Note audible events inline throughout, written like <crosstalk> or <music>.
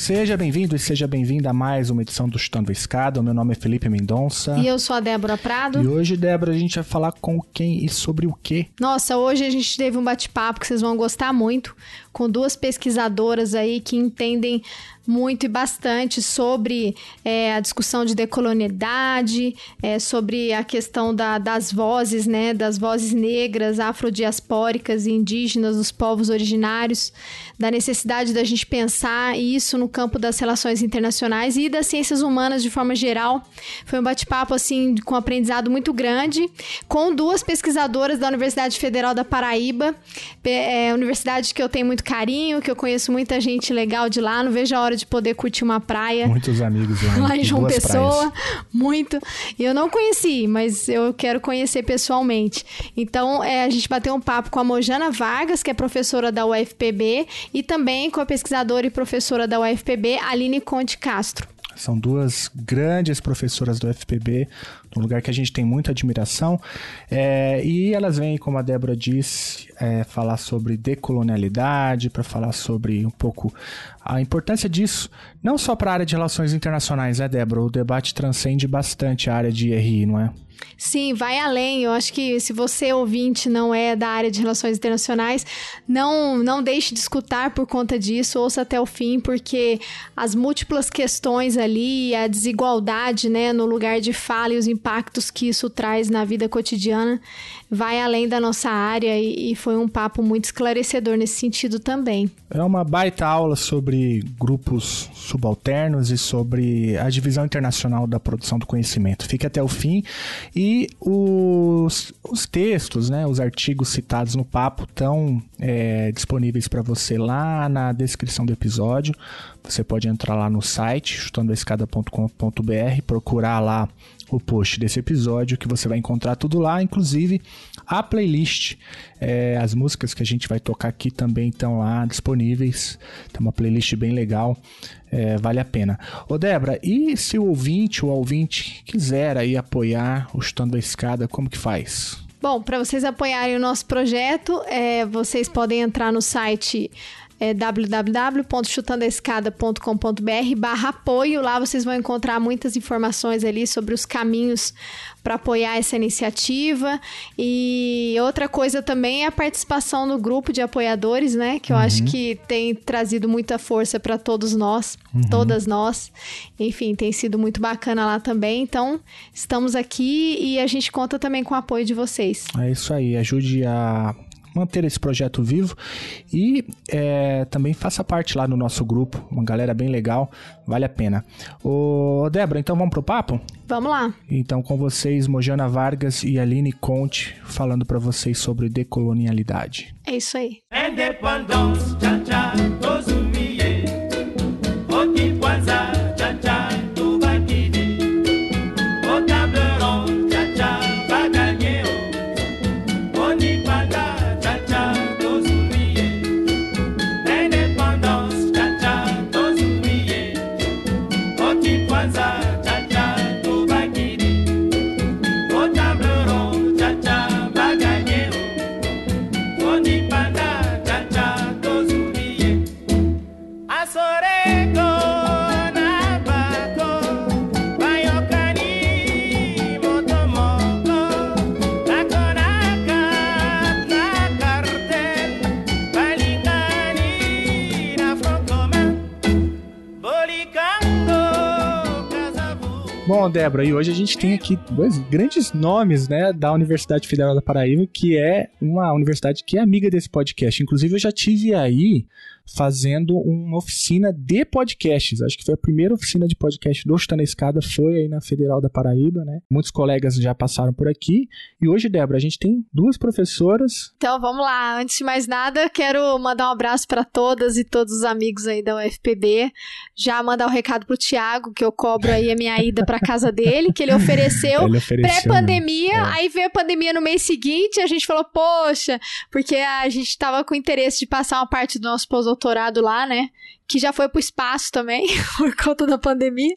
Seja bem-vindo e seja bem-vinda a mais uma edição do Chutando a Escada. O meu nome é Felipe Mendonça. E eu sou a Débora Prado. E hoje, Débora, a gente vai falar com quem e sobre o quê? Nossa, hoje a gente teve um bate-papo que vocês vão gostar muito com duas pesquisadoras aí que entendem muito e bastante sobre é, a discussão de decolonialidade, é, sobre a questão da, das vozes, né, das vozes negras, afrodiaspóricas e indígenas dos povos originários, da necessidade da gente pensar isso no campo das relações internacionais e das ciências humanas de forma geral. Foi um bate-papo assim com um aprendizado muito grande, com duas pesquisadoras da Universidade Federal da Paraíba, é, universidade que eu tenho muito carinho, que eu conheço muita gente legal de lá, não vejo a hora de poder curtir uma praia. Muitos amigos lá, lá em João Pessoa. praias. Muito. E eu não conheci, mas eu quero conhecer pessoalmente. Então, é, a gente bateu um papo com a Mojana Vargas, que é professora da UFPB, e também com a pesquisadora e professora da UFPB, Aline Conte Castro. São duas grandes professoras do FPB, um lugar que a gente tem muita admiração. É, e elas vêm, como a Débora disse, é, falar sobre decolonialidade, para falar sobre um pouco a importância disso, não só para a área de relações internacionais, né, Débora? O debate transcende bastante a área de IRI, não é? Sim, vai além. Eu acho que se você, ouvinte, não é da área de relações internacionais, não, não deixe de escutar por conta disso, ouça até o fim, porque as múltiplas questões ali, a desigualdade né, no lugar de fala e os impactos que isso traz na vida cotidiana vai além da nossa área e, e foi um papo muito esclarecedor nesse sentido também. É uma baita aula sobre grupos subalternos e sobre a divisão internacional da produção do conhecimento. Fique até o fim. E os, os textos, né, os artigos citados no papo estão é, disponíveis para você lá na descrição do episódio. Você pode entrar lá no site, chutandoaescada.com.br, procurar lá o post desse episódio, que você vai encontrar tudo lá, inclusive a playlist. É, as músicas que a gente vai tocar aqui também estão lá disponíveis. Tem uma playlist bem legal, é, vale a pena. Ô Débora, e se o ouvinte ou ouvinte quiser aí apoiar o Chutando a Escada, como que faz? Bom, para vocês apoiarem o nosso projeto, é, vocês podem entrar no site é www.chutandoescada.com.br barra apoio. Lá vocês vão encontrar muitas informações ali sobre os caminhos para apoiar essa iniciativa. E outra coisa também é a participação no grupo de apoiadores, né? Que eu Uhum. acho que tem trazido muita força para todos nós, Uhum. todas nós. Enfim, tem sido muito bacana lá também. Então, estamos aqui e a gente conta também com o apoio de vocês. É isso aí, ajude a manter esse projeto vivo e é, também faça parte lá no nosso grupo, uma galera bem legal, vale a pena. Ô Débora, então vamos pro papo? Vamos lá. Então com vocês, Mojana Vargas e Aline Conte, falando para vocês sobre decolonialidade. É isso aí. Independence, Bom, Débora, e hoje a gente tem aqui dois grandes nomes, né, da Universidade Federal da Paraíba, que é uma universidade que é amiga desse podcast. Inclusive, eu já tive aí fazendo uma oficina de podcasts. Acho que foi a primeira oficina de podcast do Chutando a Escada, foi aí na Federal da Paraíba, né? Muitos colegas já passaram por aqui. E hoje, Débora, a gente tem duas professoras. Então vamos lá, antes de mais nada, quero mandar um abraço para todas e todos os amigos aí da UFPB. Já mandar um recado pro Tiago, que eu cobro aí a minha ida para casa dele, que ele ofereceu <laughs> ofereceu, pré-pandemia, né? aí veio a pandemia no mês seguinte, a gente falou, poxa, porque a gente tava com interesse de passar uma parte do nosso pós-doutorado lá, né? Que já foi pro espaço também, <laughs> por conta da pandemia.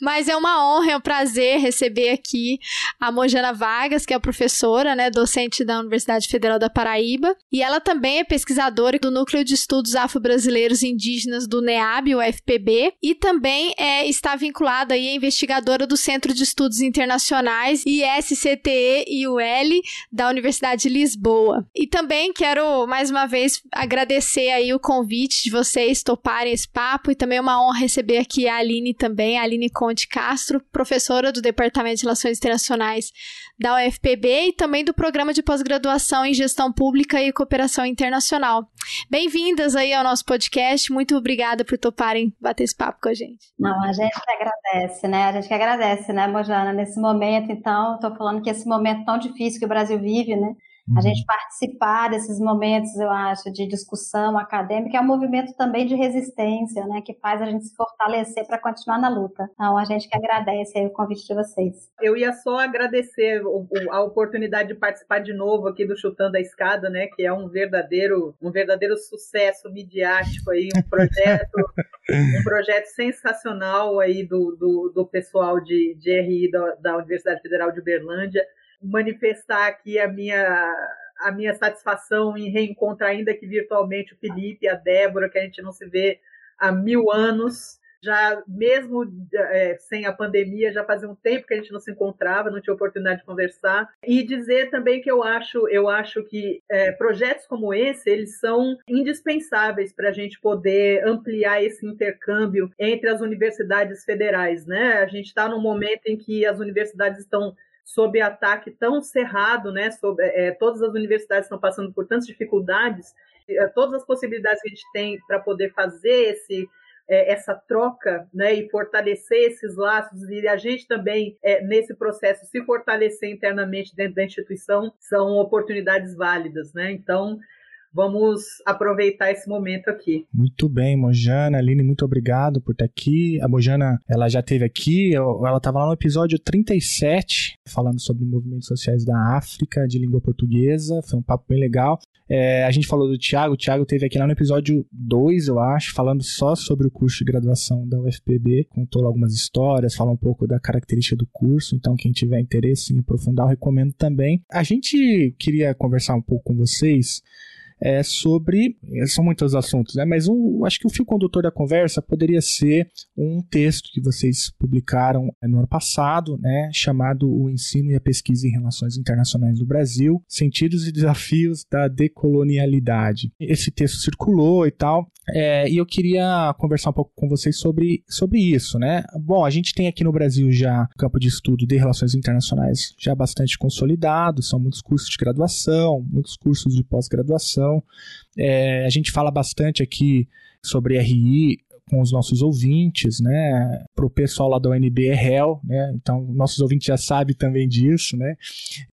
Mas é uma honra, é um prazer receber aqui a Mojana Vargas, que é professora, né, docente da Universidade Federal da Paraíba, e ela também é pesquisadora do Núcleo de Estudos Afro-Brasileiros Indígenas do NEAB, o FPB, e também é, está vinculada aí, é investigadora do Centro de Estudos Internacionais, ISCTE e UL, da Universidade de Lisboa. E também quero, mais uma vez, agradecer aí o convite de vocês toparem esse papo, e também é uma honra receber aqui a Aline também, a Aline Conte Castro, professora do Departamento de Relações Internacionais da UFPB e também do Programa de Pós-Graduação em Gestão Pública e Cooperação Internacional. Bem-vindas aí ao nosso podcast, muito obrigada por toparem bater esse papo com a gente. Não, a gente que agradece, né? A gente que agradece, né, Mojana? Nesse momento, então, estou falando que esse momento tão difícil que o Brasil vive, né? A gente participar desses momentos, eu acho, de discussão acadêmica é um movimento também de resistência, né? Que faz a gente se fortalecer para continuar na luta. Então, a gente que agradece aí o convite de vocês. Eu ia só agradecer o- o- a oportunidade de participar de novo aqui do Chutando a Escada, né? Que é um verdadeiro, um verdadeiro sucesso midiático aí, um projeto, um projeto sensacional aí do, do, do pessoal de, de RI da, da Universidade Federal de Uberlândia. Manifestar aqui a minha a minha satisfação em reencontrar, ainda que virtualmente, o Felipe a Débora, que a gente não se vê há mil anos já mesmo é, sem a pandemia, já fazia um tempo que a gente não se encontrava, não tinha oportunidade de conversar. E dizer também que eu acho, eu acho que é, projetos como esse, eles são indispensáveis para a gente poder ampliar esse intercâmbio entre as universidades federais. Né? A gente está num momento em que as universidades estão sob ataque tão cerrado, né? Sob, é, todas as universidades estão passando por tantas dificuldades, é, todas as possibilidades que a gente tem para poder fazer esse é, essa troca né, e fortalecer esses laços e a gente também é, nesse processo se fortalecer internamente dentro da instituição são oportunidades válidas, né? Então vamos aproveitar esse momento aqui. Muito bem, Mojana, Aline, muito obrigado por estar aqui. A Mojana, ela já esteve aqui, ela estava lá no episódio 37, falando sobre movimentos sociais da África, de língua portuguesa, foi um papo bem legal. É, a gente falou do Thiago, o Thiago teve aqui lá no episódio 2, eu acho, falando só sobre o curso de graduação da UFPB, contou algumas histórias, falou um pouco da característica do curso, então quem tiver interesse em aprofundar, eu recomendo também. A gente queria conversar um pouco com vocês é, sobre. São muitos assuntos, né? Mas um, acho que o fio condutor da conversa poderia ser um texto que vocês publicaram no ano passado, né? Chamado O Ensino e a Pesquisa em Relações Internacionais do Brasil: Sentidos e Desafios da Decolonialidade. Esse texto circulou e tal. É, e eu queria conversar um pouco com vocês sobre, sobre isso, né? Bom, a gente tem aqui no Brasil já um campo de estudo de relações internacionais já bastante consolidado, são muitos cursos de graduação, muitos cursos de pós-graduação. É, a gente fala bastante aqui sobre RI com os nossos ouvintes, né? Para o pessoal lá da UNB é réu, né? Então, nossos ouvintes já sabem também disso, né?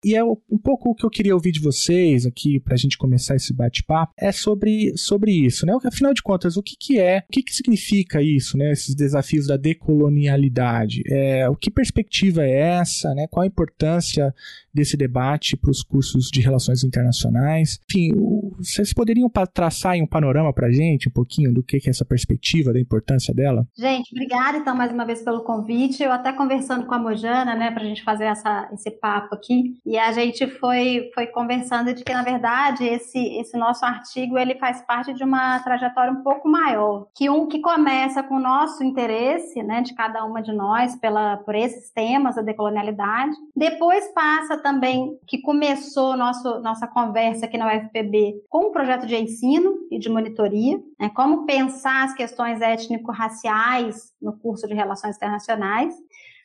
E é um pouco o que eu queria ouvir de vocês aqui, para a gente começar esse bate-papo, é sobre, sobre isso, né? Afinal de contas, o que, que é, o que, que significa isso, né? Esses desafios da decolonialidade. É, o que perspectiva é essa, né? Qual a importância desse debate para os cursos de relações internacionais? Enfim, o, vocês poderiam traçar um panorama para a gente, um pouquinho do que, que é essa perspectiva, da importância dela? Gente, obrigada então mais uma vez pelo convite. Eu até conversando com a Mojana, né, para a gente fazer essa, esse papo aqui, e a gente foi, foi conversando de que, na verdade, esse, esse nosso artigo ele faz parte de uma trajetória um pouco maior, que um que começa com o nosso interesse, né, de cada uma de nós pela, por esses temas da decolonialidade, depois passa também que começou nosso, nossa conversa aqui na UFPB com um projeto de ensino e de monitoria, né, como pensar as questões étnico-raciais no curso de Relações Internacionais.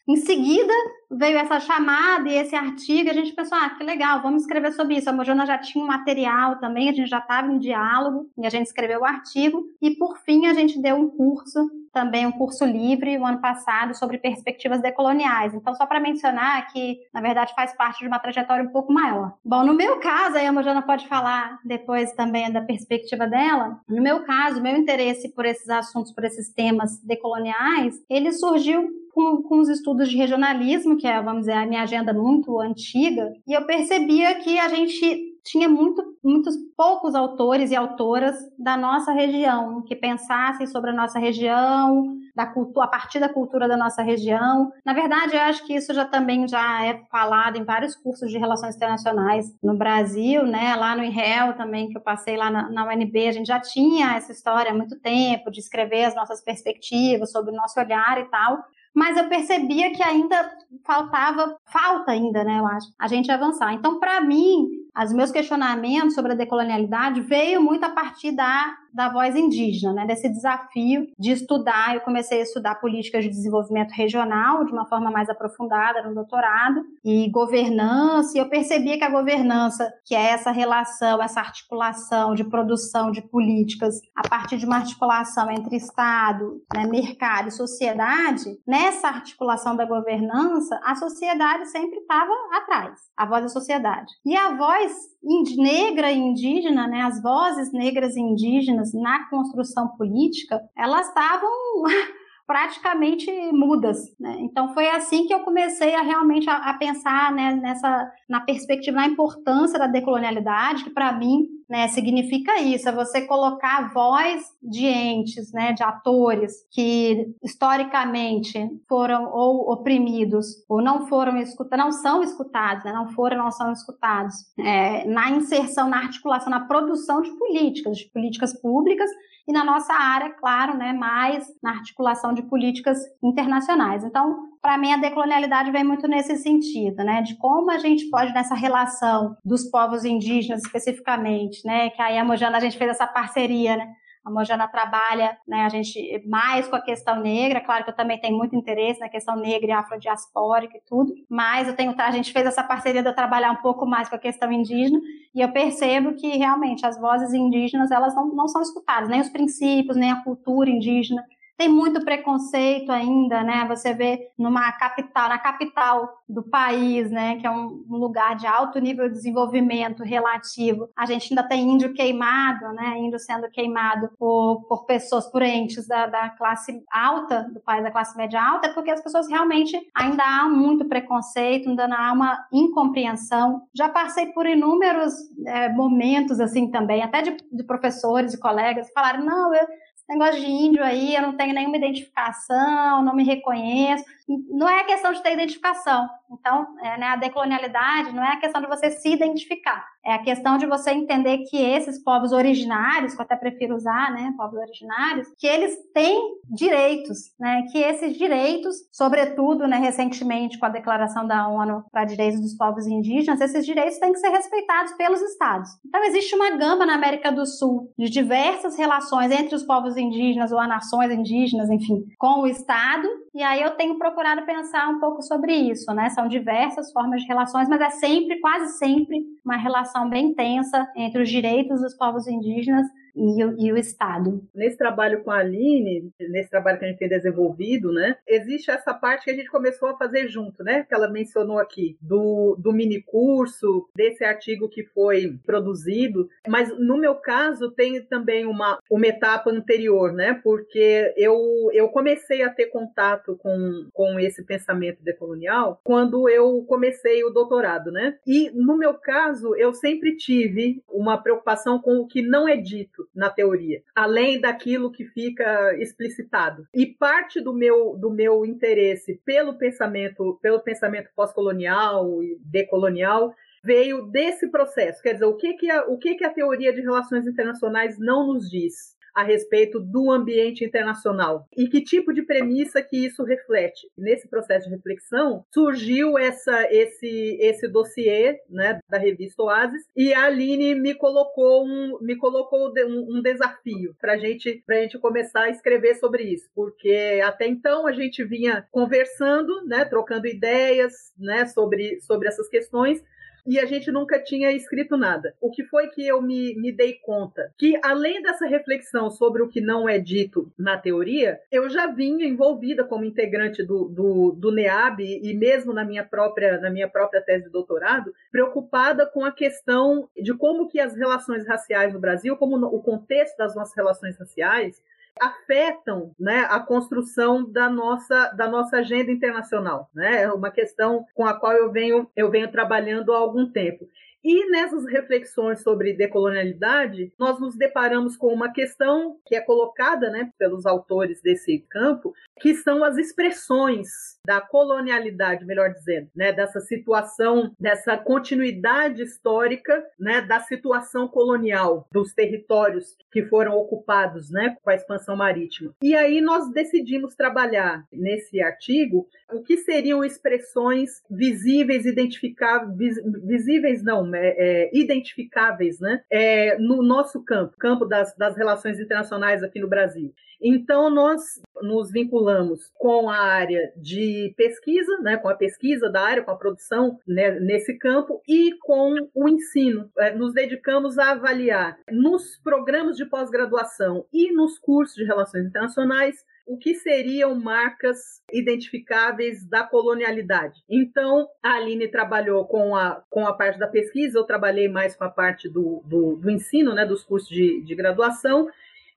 Em seguida, veio essa chamada e esse artigo, e a gente pensou, ah, que legal, vamos escrever sobre isso. A Mojana já tinha um material também, a gente já estava em diálogo, e a gente escreveu o artigo, e por fim a gente deu um curso, também um curso livre, o ano passado, sobre perspectivas decoloniais. Então, só para mencionar que, na verdade, faz parte de uma trajetória um pouco maior. Bom, no meu caso, a Mojana pode falar depois também da perspectiva dela, no meu caso, meu interesse por esses assuntos, por esses temas decoloniais, ele surgiu com, com os estudos de regionalismo, que é, vamos dizer, a minha agenda muito antiga, e eu percebia que a gente tinha muito, muitos poucos autores e autoras da nossa região que pensassem sobre a nossa região, da cultura, a partir da cultura da nossa região. Na verdade, eu acho que isso já também já é falado em vários cursos de relações internacionais no Brasil, né? Lá no IREL também, que eu passei lá na, na UNB, a gente já tinha essa história há muito tempo de escrever as nossas perspectivas sobre o nosso olhar e tal mas eu percebia que ainda faltava, falta ainda, né, eu acho, a gente avançar. Então, para mim, os meus questionamentos sobre a decolonialidade veio muito a partir da, da voz indígena, né, desse desafio de estudar. Eu comecei a estudar políticas de desenvolvimento regional de uma forma mais aprofundada no doutorado e governança. E eu percebia que a governança, que é essa relação, essa articulação de produção de políticas a partir de uma articulação entre Estado, né, mercado e sociedade, nessa articulação da governança, a sociedade sempre estava atrás, a voz da sociedade. E a voz negra e indígena, né, as vozes negras e indígenas na construção política, elas estavam <laughs> praticamente mudas. Né? Então foi assim que eu comecei a realmente a, a pensar né, nessa na perspectiva, na importância da decolonialidade, que para mim né, significa isso, é você colocar a voz de entes, né, de atores que historicamente foram ou oprimidos ou não foram escutados, não são escutados, né, não foram, não são escutados, é, na inserção, na articulação, na produção de políticas, de políticas públicas e na nossa área, claro, né, mais na articulação de políticas internacionais. Então, para mim, a decolonialidade vem muito nesse sentido, né, de como a gente pode, nessa relação dos povos indígenas especificamente, né, que aí a Mojana, a gente fez essa parceria, né, a Mojana trabalha, né, a gente mais com a questão negra, claro que eu também tenho muito interesse na questão negra e afrodiaspórica e tudo, mas eu tenho, a gente fez essa parceria de eu trabalhar um pouco mais com a questão indígena e eu percebo que realmente as vozes indígenas, elas não, não são escutadas, nem os princípios, nem a cultura indígena, tem muito preconceito ainda, né? Você vê numa capital, na capital do país, né, que é um lugar de alto nível de desenvolvimento relativo, a gente ainda tem índio queimado, né, índio sendo queimado por, por pessoas, por entes da, da classe alta, do país da classe média alta, é porque as pessoas realmente ainda há muito preconceito, ainda há uma incompreensão. Já passei por inúmeros é, momentos assim também, até de, de professores e colegas que falaram, não, eu negócio de índio aí, eu não tenho nenhuma identificação, não me reconheço. Não é questão de ter identificação. Então, é, né, a decolonialidade não é a questão de você se identificar. É a questão de você entender que esses povos originários, que eu até prefiro usar, né, povos originários, que eles têm direitos, né, que esses direitos, sobretudo, né, recentemente com a declaração da ONU para direitos dos povos indígenas, esses direitos têm que ser respeitados pelos estados. Então, existe uma gama na América do Sul de diversas relações entre os povos indígenas ou as nações indígenas, enfim, com o estado, e aí eu tenho pensar um pouco sobre isso, né? São diversas formas de relações, mas é sempre, quase sempre, uma relação bem tensa entre os direitos dos povos indígenas e o, e o, Estado. Nesse trabalho com a Aline, nesse trabalho que a gente tem desenvolvido, né, existe essa parte que a gente começou a fazer junto, né, que ela mencionou aqui, do, do mini curso, desse artigo que foi produzido, mas no meu caso tem também uma, uma etapa anterior, né, porque eu, eu comecei a ter contato com, com esse pensamento decolonial quando eu comecei o doutorado, né, e no meu caso eu sempre tive uma preocupação com o que não é dito, na teoria, além daquilo que fica explicitado. E parte do meu do meu interesse pelo pensamento, pelo pensamento pós-colonial e decolonial veio desse processo. Quer dizer, o que que a, o que que a teoria de relações internacionais não nos diz? A respeito do ambiente internacional e que tipo de premissa que isso reflete. Nesse processo de reflexão surgiu essa, esse, esse dossiê né, da revista Oasis e a Aline me colocou um, me colocou um, um desafio para gente, a gente começar a escrever sobre isso, porque até então a gente vinha conversando, né, trocando ideias né, sobre, sobre essas questões, e a gente nunca tinha escrito nada. O que foi que eu me, me dei conta? Que além dessa reflexão sobre o que não é dito na teoria, eu já vinha envolvida como integrante do, do, do NEAB e mesmo na minha própria na minha própria tese de doutorado, preocupada com a questão de como que as relações raciais no Brasil, como o contexto das nossas relações raciais, afetam né, a construção da nossa, da nossa agenda internacional. Né? É uma questão com a qual eu venho, eu venho trabalhando há algum tempo. E nessas reflexões sobre decolonialidade, nós nos deparamos com uma questão que é colocada né, pelos autores desse campo, que são as expressões da colonialidade, melhor dizendo, né, dessa situação, dessa continuidade histórica, né, da situação colonial dos territórios que foram ocupados, né, com a expansão marítima. E aí nós decidimos trabalhar nesse artigo o que seriam expressões visíveis, identificáveis, visíveis não, é, é, identificáveis, né, é, no nosso campo, campo das, das relações internacionais aqui no Brasil. Então, nós nos vinculamos com a área de pesquisa, né, com a pesquisa da área, com a produção né, nesse campo e com o ensino. É, nos dedicamos a avaliar nos programas de pós-graduação e nos cursos de relações internacionais o que seriam marcas identificáveis da colonialidade. Então, a Aline trabalhou com a, com a parte da pesquisa, eu trabalhei mais com a parte do, do, do ensino, né, dos cursos de, de graduação,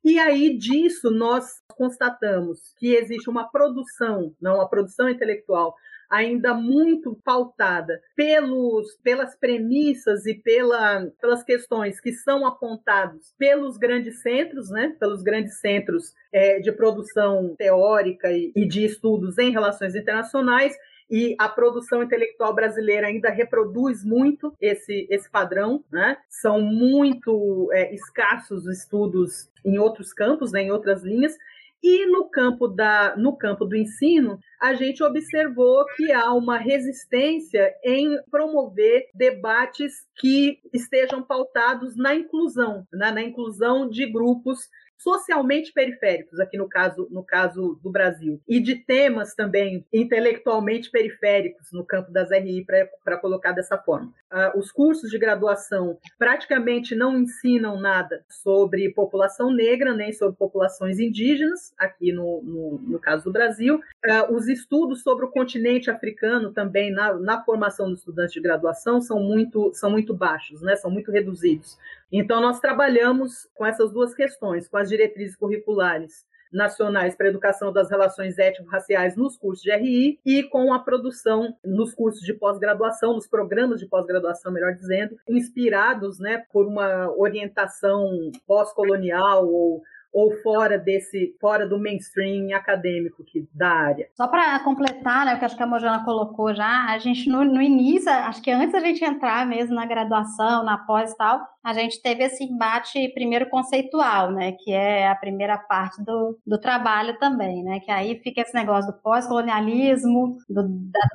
e aí disso nós constatamos que existe uma produção, não uma produção intelectual, ainda muito pautada pelos, pelas premissas e pela, pelas questões que são apontados pelos grandes centros, né, pelos grandes centros é, de produção teórica e, e de estudos em relações internacionais, e a produção intelectual brasileira ainda reproduz muito esse, esse padrão, né? São muito é, escassos estudos em outros campos, né, em outras linhas, e no campo, da, no campo do ensino, a gente observou que há uma resistência em promover debates que estejam pautados na inclusão, né? na inclusão de grupos socialmente periféricos, aqui no caso, no caso do Brasil, e de temas também intelectualmente periféricos no campo das RI, para colocar dessa forma. Uh, os cursos de graduação praticamente não ensinam nada sobre população negra, nem sobre populações indígenas, aqui no, no, no caso do Brasil. Uh, os estudos sobre o continente africano também na, na formação dos estudantes de graduação são muito, são muito baixos, né? são muito reduzidos. Então, nós trabalhamos com essas duas questões, com as diretrizes curriculares nacionais para a educação das relações étnico-raciais nos cursos de RI e com a produção nos cursos de pós-graduação, nos programas de pós-graduação, melhor dizendo, inspirados né, por uma orientação pós-colonial ou ou fora desse, fora do mainstream acadêmico que, da área. Só para completar, né, o que acho que a Mojana colocou já, a gente no, no início, acho que antes da gente entrar mesmo na graduação, na pós e tal, a gente teve esse embate primeiro conceitual, né, que é a primeira parte do, do trabalho também, né, que aí fica esse negócio do pós-colonialismo, da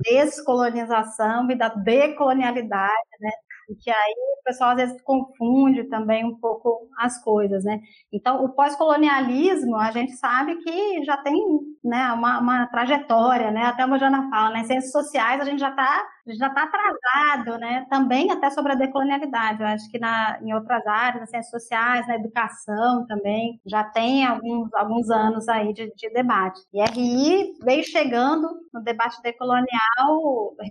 descolonização e da decolonialidade, né, e que aí o pessoal às vezes confunde também um pouco as coisas, né? Então, o pós-colonialismo, a gente sabe que já tem né, uma, uma trajetória, né? Até a Mojana fala, né? Ciências sociais a gente já está já está atrasado, né? Também até sobre a decolonialidade. Eu acho que na, em outras áreas, nas ciências sociais, na educação também, já tem alguns, alguns anos aí de, de debate. E RI veio chegando no debate decolonial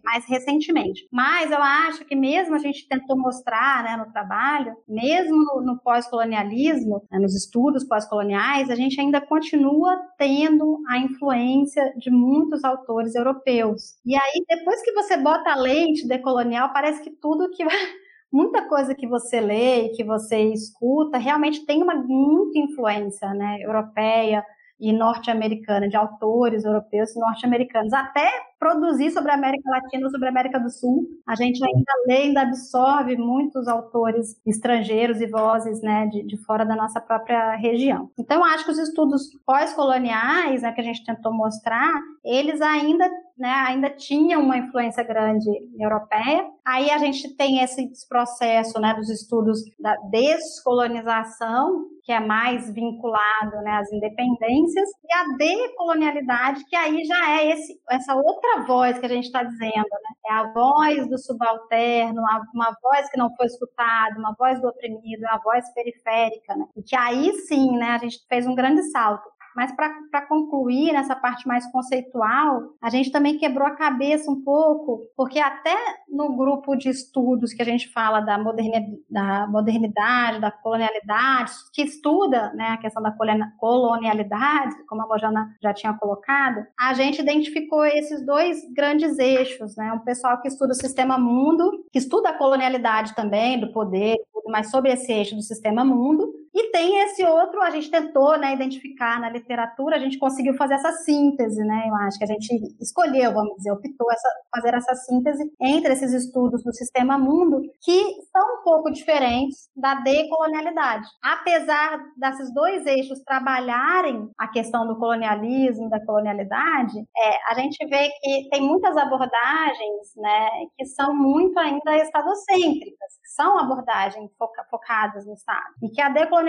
mais recentemente. Mas eu acho que mesmo a gente tentou mostrar né, no trabalho, mesmo no, no pós-colonialismo, né, nos estudos pós-coloniais, a gente ainda continua tendo a influência de muitos autores europeus. E aí, depois que você bota bota a lente decolonial, parece que tudo que <laughs> muita coisa que você lê e que você escuta realmente tem uma muita influência, né, europeia e norte-americana, de autores europeus e norte-americanos, até produzir sobre a América Latina, sobre a América do Sul. A gente ainda lê, ainda absorve muitos autores estrangeiros e vozes né, de, de fora da nossa própria região. Então, acho que os estudos pós-coloniais, né, que a gente tentou mostrar, eles ainda né, ainda tinham uma influência grande europeia. Aí a gente tem esse processo né, dos estudos da descolonização, que é mais vinculado né, às independências, e a decolonialidade, que aí já é esse, essa outra voz que a gente está dizendo, né? É a voz do subalterno, uma voz que não foi escutada, uma voz do oprimido, uma voz periférica, né? E que aí sim, né, a gente fez um grande salto. Mas para concluir nessa parte mais conceitual, a gente também quebrou a cabeça um pouco, porque até no grupo de estudos que a gente fala da, modernidade, da, modernidade, da colonialidade, que estuda né, a questão da colonialidade, como a Mojana já tinha colocado, a gente identificou esses dois grandes eixos. Né? Um pessoal que estuda o sistema mundo, que estuda a colonialidade também, do poder, mas sobre esse eixo do sistema mundo, e tem esse outro, a gente tentou né, identificar na literatura, a gente conseguiu fazer essa síntese, né? Eu acho que a gente escolheu, vamos dizer, optou essa, fazer essa síntese entre esses estudos do sistema mundo, que são um pouco diferentes da decolonialidade. Apesar desses dois eixos trabalharem a questão do colonialismo, da colonialidade, é, a gente vê que tem muitas abordagens né, que são muito ainda estadocêntricas, são abordagens foca focadas no Estado. E que a decolonialidade,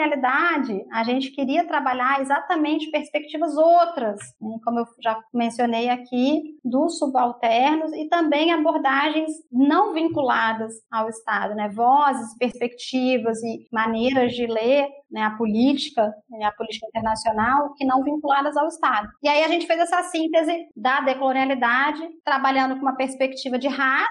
a gente queria trabalhar exatamente perspectivas outras, né? como eu já mencionei aqui, dos subalternos e também abordagens não vinculadas ao Estado, né? vozes, perspectivas e maneiras de ler né, a política, né, a política internacional, que não vinculadas ao Estado. E aí a gente fez essa síntese da decolonialidade, trabalhando com uma perspectiva de raça,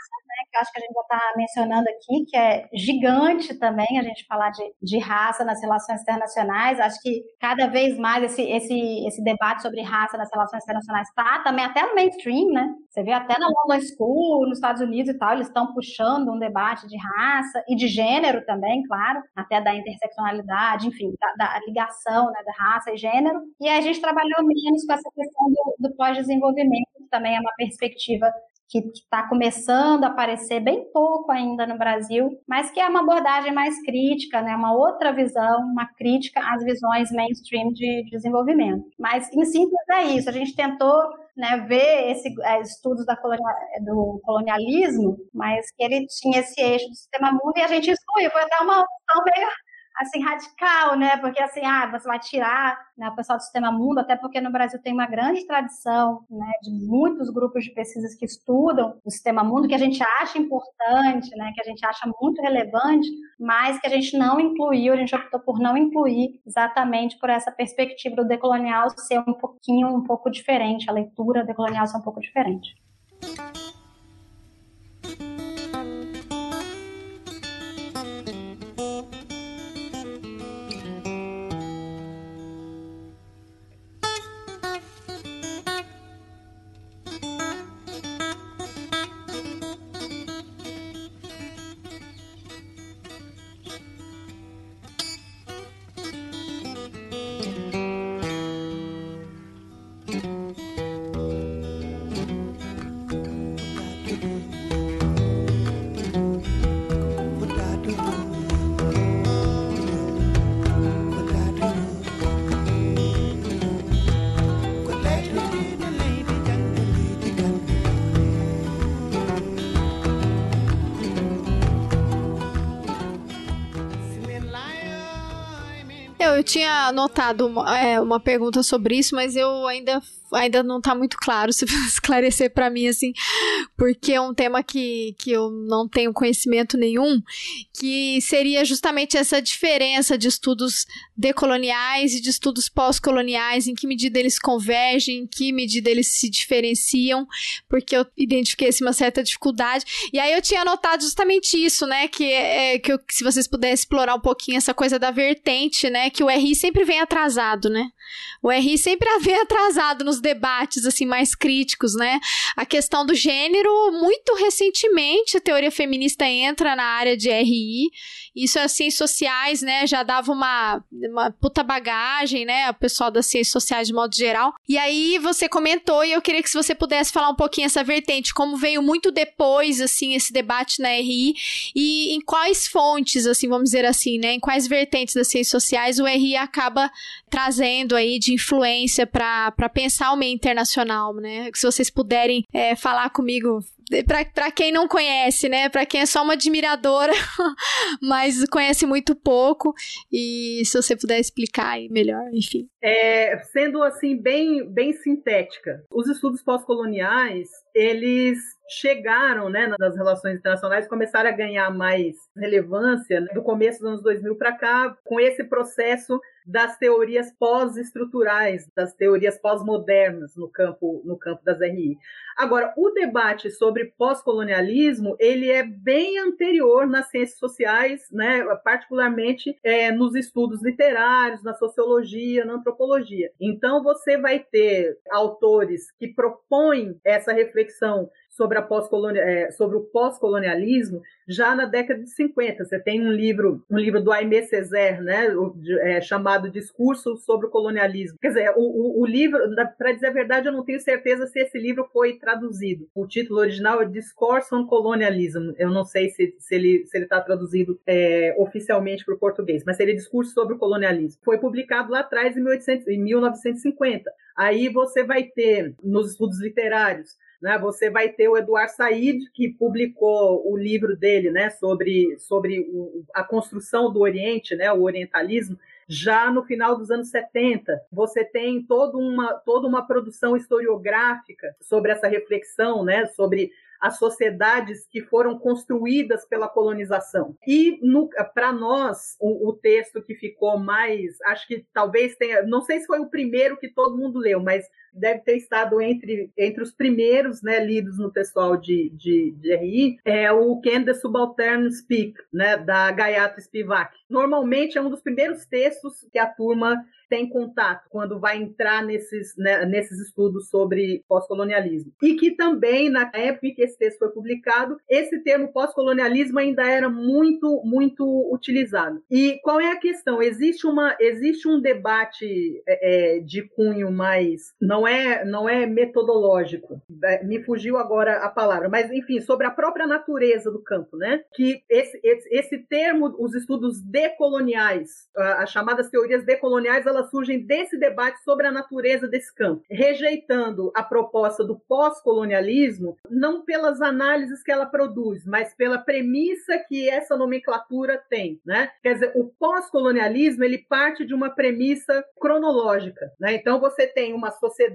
que acho que a gente já está mencionando aqui, que é gigante também a gente falar de, de raça nas relações internacionais. Acho que cada vez mais esse, esse, esse debate sobre raça nas relações internacionais está também até no mainstream, né? Você vê até na London School, nos Estados Unidos e tal, eles estão puxando um debate de raça e de gênero também, claro, até da interseccionalidade, enfim, da, da ligação né, da raça e gênero. E a gente trabalhou menos com essa questão do, do pós-desenvolvimento, que também é uma perspectiva que está começando a aparecer bem pouco ainda no Brasil, mas que é uma abordagem mais crítica, né? uma outra visão, uma crítica às visões mainstream de desenvolvimento. Mas, em síntese, é isso. A gente tentou né, ver esse é, estudos da do colonialismo, mas que ele tinha esse eixo do sistema mundo e a gente excluiu. Foi até uma opção meio assim radical, né? Porque assim, ah, você vai tirar né, o pessoal do sistema mundo, até porque no Brasil tem uma grande tradição, né, de muitos grupos de pesquisas que estudam o sistema mundo que a gente acha importante, né, que a gente acha muito relevante, mas que a gente não incluiu, a gente optou por não incluir exatamente por essa perspectiva do decolonial ser um pouquinho, um pouco diferente, a leitura decolonial ser um pouco diferente. Tinha anotado uma, é, uma pergunta sobre isso, mas eu ainda ainda não tá muito claro <laughs> se esclarecer para mim assim, porque é um tema que, que eu não tenho conhecimento nenhum, que seria justamente essa diferença de estudos decoloniais e de estudos pós-coloniais, em que medida eles convergem, em que medida eles se diferenciam, porque eu identifiquei assim, uma certa dificuldade. E aí eu tinha anotado justamente isso, né, que é que eu, se vocês pudessem explorar um pouquinho essa coisa da vertente, né, que o RI sempre vem atrasado, né? O RI sempre <laughs> vem atrasado nos debates assim mais críticos, né? A questão do gênero, muito recentemente a teoria feminista entra na área de RI. Isso as ciências sociais, né, já dava uma, uma puta bagagem, né, o pessoal das ciências sociais de modo geral. E aí você comentou e eu queria que se você pudesse falar um pouquinho essa vertente, como veio muito depois, assim, esse debate na RI e em quais fontes, assim, vamos dizer assim, né, em quais vertentes das ciências sociais o RI acaba trazendo aí de influência para pensar o meio internacional, né? Se vocês puderem é, falar comigo, para quem não conhece, né? Para quem é só uma admiradora, <laughs> mas conhece muito pouco, e se você puder explicar aí melhor, enfim. É, sendo assim bem, bem sintética, os estudos pós-coloniais eles chegaram né, nas relações internacionais, começaram a ganhar mais relevância né, do começo dos anos 2000 para cá, com esse processo das teorias pós-estruturais, das teorias pós-modernas no campo, no campo das RI. Agora, o debate sobre pós-colonialismo, ele é bem anterior nas ciências sociais, né, particularmente é, nos estudos literários, na sociologia, na antropologia. Então, você vai ter autores que propõem essa reflexão sobre, a pós é, sobre o pós-colonialismo já na década de 50. Você tem um livro, um livro do Aimé Césaire, né, é, chamado Discurso sobre o Colonialismo. Quer dizer, o, o, o livro, para dizer a verdade, eu não tenho certeza se esse livro foi traduzido. O título original é Discourse on Colonialism. Eu não sei se, se ele se está traduzido é, oficialmente para o português, mas seria Discurso sobre o Colonialismo. Foi publicado lá atrás, em, 1800, em 1950. Aí você vai ter, nos estudos literários, né? Você vai ter o Eduard Said, que publicou o livro dele né, sobre, sobre o, a construção do Oriente, né, o orientalismo, já no final dos anos 70. Você tem toda uma, toda uma produção historiográfica sobre essa reflexão, né, sobre as sociedades que foram construídas pela colonização. E para nós, o, o, texto que ficou mais, acho que talvez tenha, não sei se foi o primeiro que todo mundo leu, mas deve ter estado entre, entre os primeiros né, lidos no pessoal de, de, de RI, é o Can the Subaltern Speak, né, da Gayatri Spivak. Normalmente é um dos primeiros textos que a turma tem contato quando vai entrar nesses, né, nesses estudos sobre pós-colonialismo. E que também, na época em que esse texto foi publicado, esse termo pós-colonialismo ainda era muito, muito utilizado. E qual é a questão? Existe, uma, existe um debate é, é de cunho mais. não é, não é metodológico, é, me fugiu agora a palavra, mas enfim, sobre a própria natureza do campo, né? Que esse, esse, esse termo, os estudos decoloniais, as chamadas teorias decoloniais, elas surgem desse debate sobre a natureza desse campo, rejeitando a proposta do pós-colonialismo, não pelas análises que ela produz, mas pela premissa que essa nomenclatura tem, né? Quer dizer, o pós-colonialismo ele parte de uma premissa cronológica, né? Então você tem uma sociedade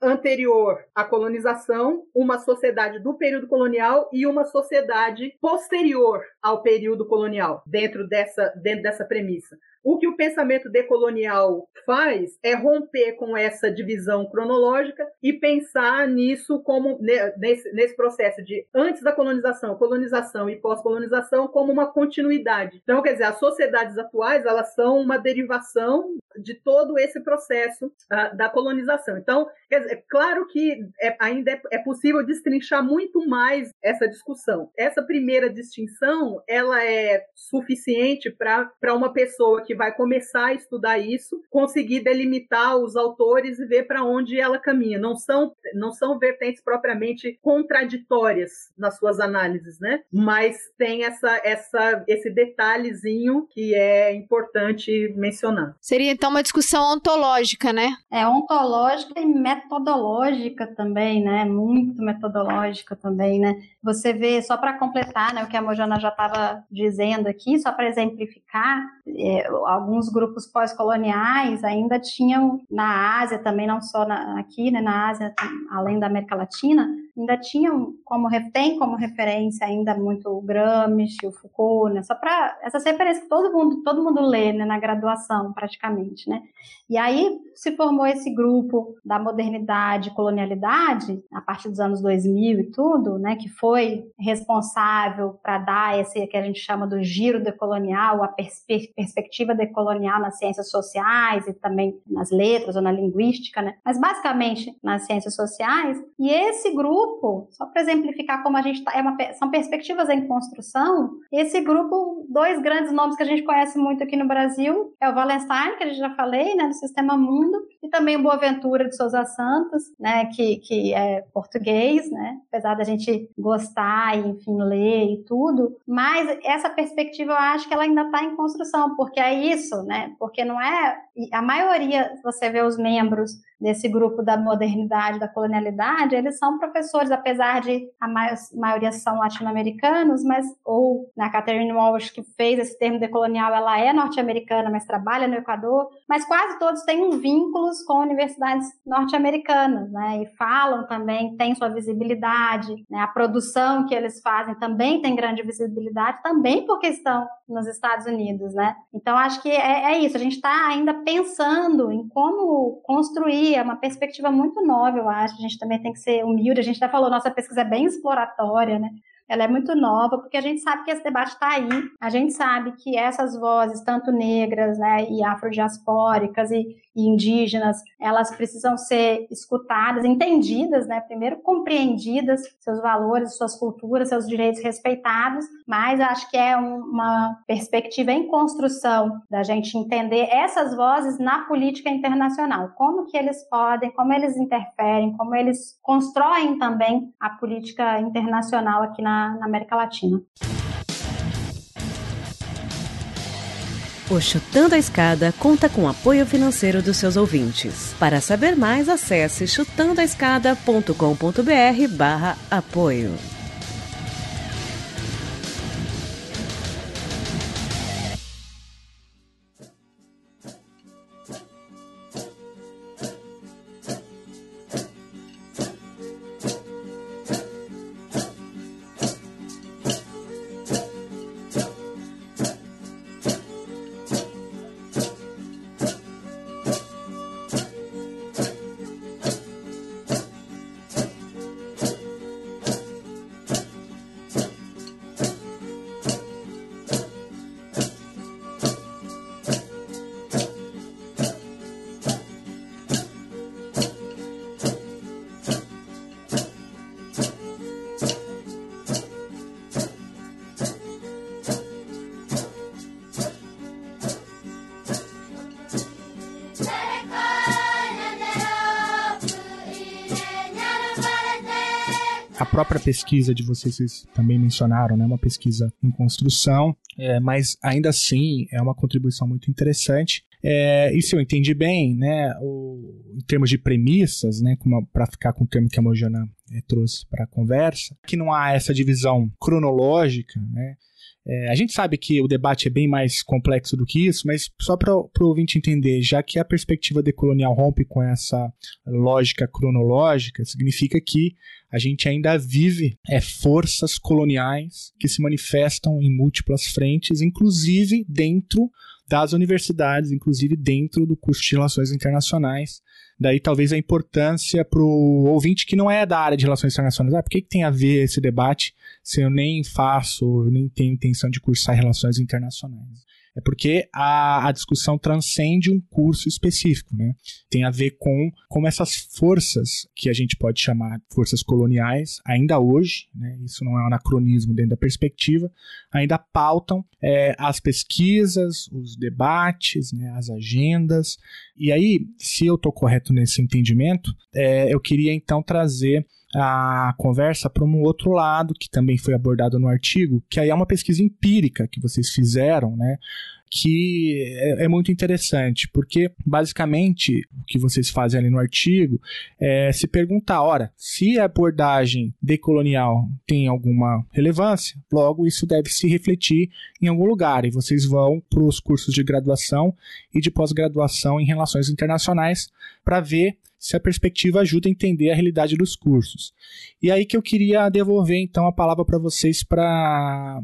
anterior à colonização, uma sociedade do período colonial e uma sociedade posterior ao período colonial, dentro dessa, dentro dessa premissa. O que o pensamento decolonial faz é romper com essa divisão cronológica e pensar nisso como nesse, nesse processo de antes da colonização, colonização e pós-colonização como uma continuidade. Então, quer dizer, as sociedades atuais elas são uma derivação de todo esse processo uh, da colonização. Então, dizer, é claro que é, ainda é, é possível destrinchar muito mais essa discussão. Essa primeira distinção ela é suficiente para uma pessoa que vai começar a estudar isso, conseguir delimitar os autores e ver para onde ela caminha. Não são, não são vertentes propriamente contraditórias nas suas análises, né? Mas tem essa, essa, esse detalhezinho que é importante mencionar. Seria então uma discussão ontológica, né? É ontológica e metodológica também, né? Muito metodológica também, né? Você vê, só para completar, né, o que a Mojana já estava dizendo aqui, só para exemplificar, é, alguns grupos pós-coloniais ainda tinham na Ásia também, não só na, aqui, né, na Ásia, além da América Latina, ainda tinham como tem como referência ainda muito o Gramsci, o Foucault, né? Só para essas referências que todo mundo todo mundo lê né, na graduação praticamente, né? E aí se formou esse grupo da modernidade colonialidade a partir dos anos 2000 e tudo, né? Que foi responsável para dar esse que a gente chama do giro decolonial, a perspe- perspectiva decolonial nas ciências sociais e também nas letras ou na linguística, né? Mas basicamente nas ciências sociais. E esse grupo, só para exemplificar como a gente tá, é uma, são perspectivas em construção. Esse grupo, dois grandes nomes que a gente conhece muito aqui no Brasil é o Wallenstein, que a gente já falei, né, do Sistema Mundo, e também o Boaventura de Souza Santos, né, que, que é português, né, apesar da gente gostar e, enfim, ler e tudo, mas essa perspectiva eu acho que ela ainda está em construção, porque é isso, né, porque não é, a maioria, você vê os membros desse grupo da modernidade, da colonialidade, eles são professores, apesar de a mai- maioria são latino-americanos, mas ou na Catherine Walsh que fez esse termo decolonial, ela é norte-americana, mas trabalha no Equador, mas quase todos têm vínculos com universidades norte-americanas, né? E falam também, têm sua visibilidade, né? A produção que eles fazem também tem grande visibilidade, também porque estão nos Estados Unidos, né? Então acho que é, é isso. A gente está ainda pensando em como construir é uma perspectiva muito nova, eu acho. A gente também tem que ser humilde. A gente já falou, nossa pesquisa é bem exploratória, né? Ela é muito nova, porque a gente sabe que esse debate está aí. A gente sabe que essas vozes, tanto negras né, e afrodiaspóricas e, e indígenas, elas precisam ser escutadas, entendidas, né? Primeiro compreendidas, seus valores, suas culturas, seus direitos respeitados, mas acho que é um- uma perspectiva em construção da gente entender essas vozes na política internacional. Como que eles podem, como eles interferem, como eles constroem também a política internacional aqui na, na América Latina. O Chutando a Escada conta com apoio financeiro dos seus ouvintes. Para saber mais, acesse chutandoaescada.com.br barra apoio. Própria pesquisa de vocês, vocês também mencionaram, né? Uma pesquisa em construção, é, mas ainda assim é uma contribuição muito interessante. É, e se eu entendi bem, né, o, em termos de premissas, né, para ficar com o termo que a Mojana é, trouxe para a conversa, que não há essa divisão cronológica, né, é, a gente sabe que o debate é bem mais complexo do que isso, mas só para o ouvinte entender, já que a perspectiva decolonial rompe com essa lógica cronológica, significa que a gente ainda vive é, forças coloniais que se manifestam em múltiplas frentes, inclusive dentro das universidades, inclusive dentro do curso de Relações Internacionais. Daí talvez a importância para o ouvinte que não é da área de Relações Internacionais. Ah, por que, que tem a ver esse debate se eu nem faço, nem tenho intenção de cursar Relações Internacionais? É porque a, a discussão transcende um curso específico, né? Tem a ver com como essas forças, que a gente pode chamar forças coloniais, ainda hoje, né? Isso não é um anacronismo dentro da perspectiva, ainda pautam é, as pesquisas, os debates, né? as agendas. E aí, se eu estou correto nesse entendimento, é, eu queria então trazer a conversa para um outro lado que também foi abordado no artigo, que aí é uma pesquisa empírica que vocês fizeram, né? Que é, é muito interessante, porque basicamente o que vocês fazem ali no artigo é se perguntar, ora, se a abordagem decolonial tem alguma relevância, logo isso deve se refletir em algum lugar, e vocês vão para os cursos de graduação e de pós-graduação em relações internacionais para ver se a perspectiva ajuda a entender a realidade dos cursos. E aí que eu queria devolver então a palavra para vocês para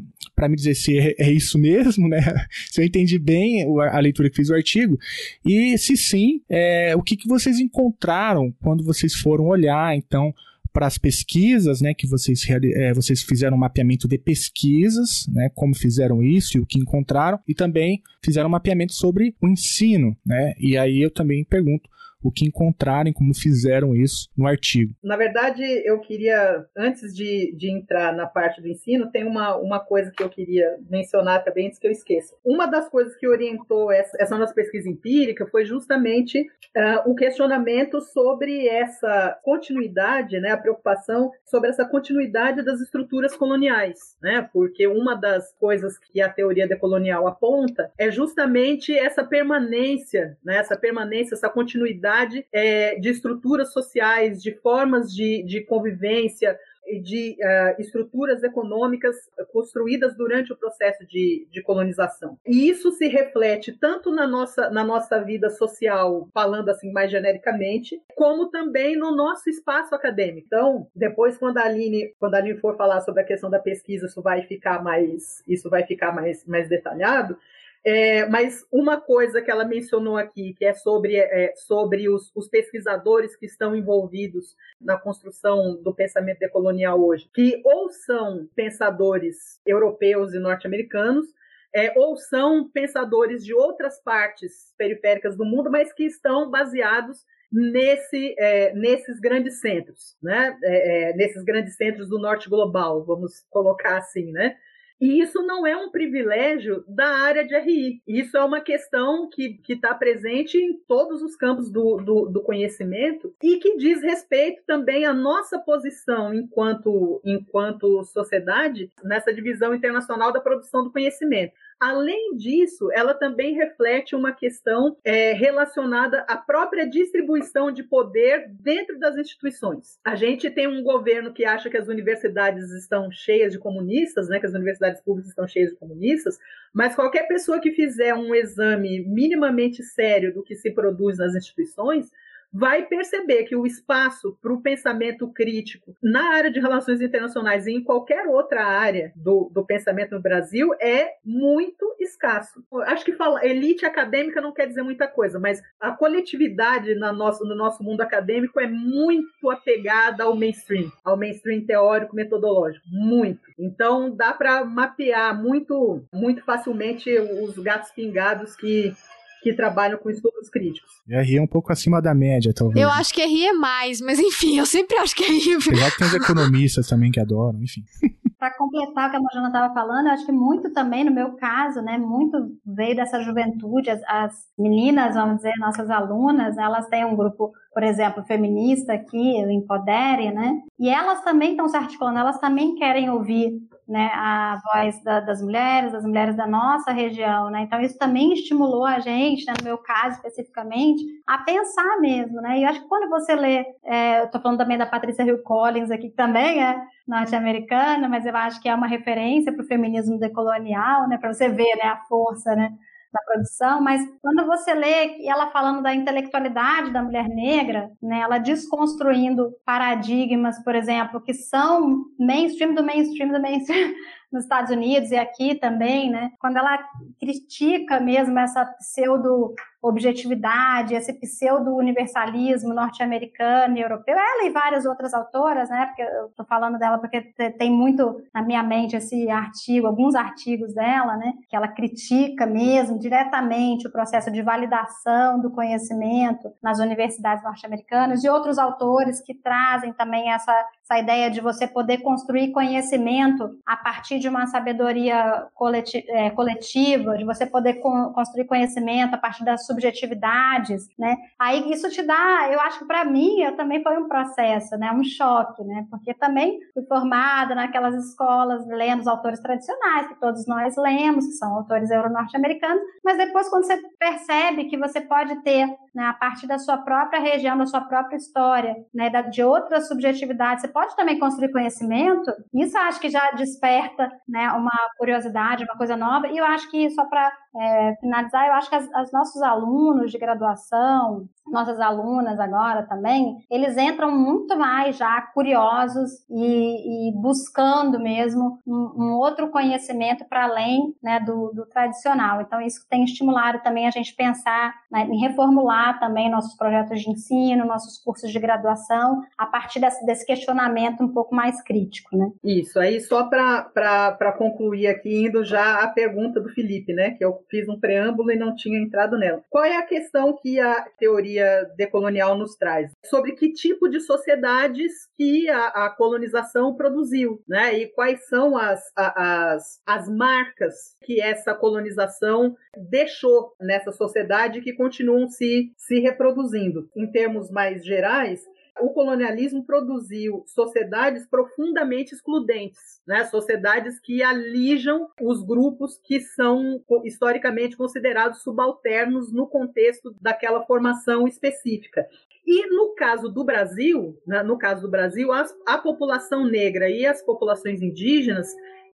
me dizer se é, é isso mesmo, né? <laughs> Se eu entendi bem o- a leitura que fiz do artigo. E se sim, é, o que, que vocês encontraram quando vocês foram olhar então para as pesquisas, né, que vocês, é, vocês fizeram um mapeamento de pesquisas, né, como fizeram isso e o que encontraram, e também fizeram um mapeamento sobre o ensino, né, e aí eu também pergunto o que encontraram e como fizeram isso no artigo. Na verdade, eu queria, antes de, de entrar na parte do ensino, tem uma, uma coisa que eu queria mencionar também, antes que eu esqueça. Uma das coisas que orientou essa, essa nossa pesquisa empírica foi justamente ah, o questionamento sobre essa continuidade, né, a preocupação sobre essa continuidade das estruturas coloniais, né, porque uma das coisas que a teoria decolonial aponta é justamente essa permanência, né, essa permanência, essa continuidade é, de estruturas sociais, de formas de, de convivência de ah, estruturas econômicas construídas durante o processo de, de colonização. E isso se reflete tanto na nossa, na nossa vida social, falando assim mais genericamente, como também no nosso espaço acadêmico. Então, depois quando a Aline, quando a Aline for falar sobre a questão da pesquisa, isso vai ficar mais, isso vai ficar mais, mais detalhado. É, mas uma coisa que ela mencionou aqui, que é sobre, é, sobre os, os pesquisadores que estão envolvidos na construção do pensamento decolonial hoje, que ou são pensadores europeus e norte-americanos, é, ou são pensadores de outras partes periféricas do mundo, mas que estão baseados nesse, é, nesses grandes centros, né? É, é, nesses grandes centros do norte global, vamos colocar assim, né? E isso não é um privilégio da área de RI. Isso é uma questão que está presente em todos os campos do, do, do, conhecimento e que diz respeito também à nossa posição enquanto, enquanto sociedade nessa divisão internacional da produção do conhecimento. Além disso, ela também reflete uma questão é, relacionada à própria distribuição de poder dentro das instituições. A gente tem um governo que acha que as universidades estão cheias de comunistas, né, que as universidades públicas estão cheias de comunistas, mas qualquer pessoa que fizer um exame minimamente sério do que se produz nas instituições vai perceber que o espaço para o pensamento crítico na área de relações internacionais e em qualquer outra área do, do pensamento no Brasil é muito escasso. Acho que fala, elite acadêmica não quer dizer muita coisa, mas a coletividade na no nosso mundo acadêmico é muito apegada ao mainstream, ao mainstream teórico metodológico, muito. Então dá para mapear muito, muito facilmente os gatos pingados que que trabalham com estudos críticos. E a RI é um pouco acima da média, talvez. Eu acho que RI é mais, mas enfim, eu sempre acho que RI... Apesar que tem os economistas também que adoram, enfim. <laughs> Para completar o que a Mojana estava falando, eu acho que muito também, no meu caso, né, muito veio dessa juventude, as, as meninas, vamos dizer, nossas alunas, elas têm um grupo, por exemplo, feminista aqui, o Empodere, né, e elas também estão se articulando, elas também querem ouvir né, a voz da, das mulheres, das mulheres da nossa região, né? Então isso também estimulou a gente, né, no meu caso especificamente, a pensar mesmo, né? E eu acho que quando você lê, é, eu estou falando também da Patrícia Hill Collins aqui, que também é norte-americana, mas eu acho que é uma referência para o feminismo decolonial, né? Para você ver, né, a força, né? Da produção, mas quando você lê ela falando da intelectualidade da mulher negra, né, ela desconstruindo paradigmas, por exemplo, que são mainstream do mainstream do mainstream <laughs> nos Estados Unidos e aqui também, né? Quando ela critica mesmo essa pseudo objetividade, esse pseudo universalismo norte-americano e europeu, ela e várias outras autoras, né? Porque eu tô falando dela porque tem muito na minha mente esse artigo, alguns artigos dela, né? Que ela critica mesmo diretamente o processo de validação do conhecimento nas universidades norte-americanas e outros autores que trazem também essa, essa ideia de você poder construir conhecimento a partir de uma sabedoria coletiva, de você poder construir conhecimento a partir das subjetividades, né? Aí isso te dá, eu acho que para mim, eu também foi um processo, né? Um choque, né? Porque também fui formada naquelas escolas lendo os autores tradicionais que todos nós lemos, que são autores euro-norte-americanos, mas depois quando você percebe que você pode ter, né, a partir da sua própria região, da sua própria história, né, de outras subjetividades, você pode também construir conhecimento. Isso eu acho que já desperta, né, uma curiosidade, uma coisa nova. E eu acho que só para é, finalizar, eu acho que as nossos alunos de graduação, nossas alunas agora também, eles entram muito mais já curiosos e, e buscando mesmo um, um outro conhecimento para além né, do, do tradicional. Então, isso tem estimulado também a gente pensar né, em reformular também nossos projetos de ensino, nossos cursos de graduação, a partir desse, desse questionamento um pouco mais crítico. Né? Isso, aí só para concluir aqui, indo já à pergunta do Felipe, né? Que fiz um preâmbulo e não tinha entrado nela. Qual é a questão que a teoria decolonial nos traz? Sobre que tipo de sociedades que a, a colonização produziu, né? E quais são as, a- as, as marcas que essa colonização deixou nessa sociedade que continuam se, se reproduzindo. Em termos mais gerais, o colonialismo produziu sociedades profundamente excludentes, né? sociedades que alijam os grupos que são historicamente considerados subalternos no contexto daquela formação específica. E no caso do Brasil, né, no caso do Brasil, as- a população negra e as populações indígenas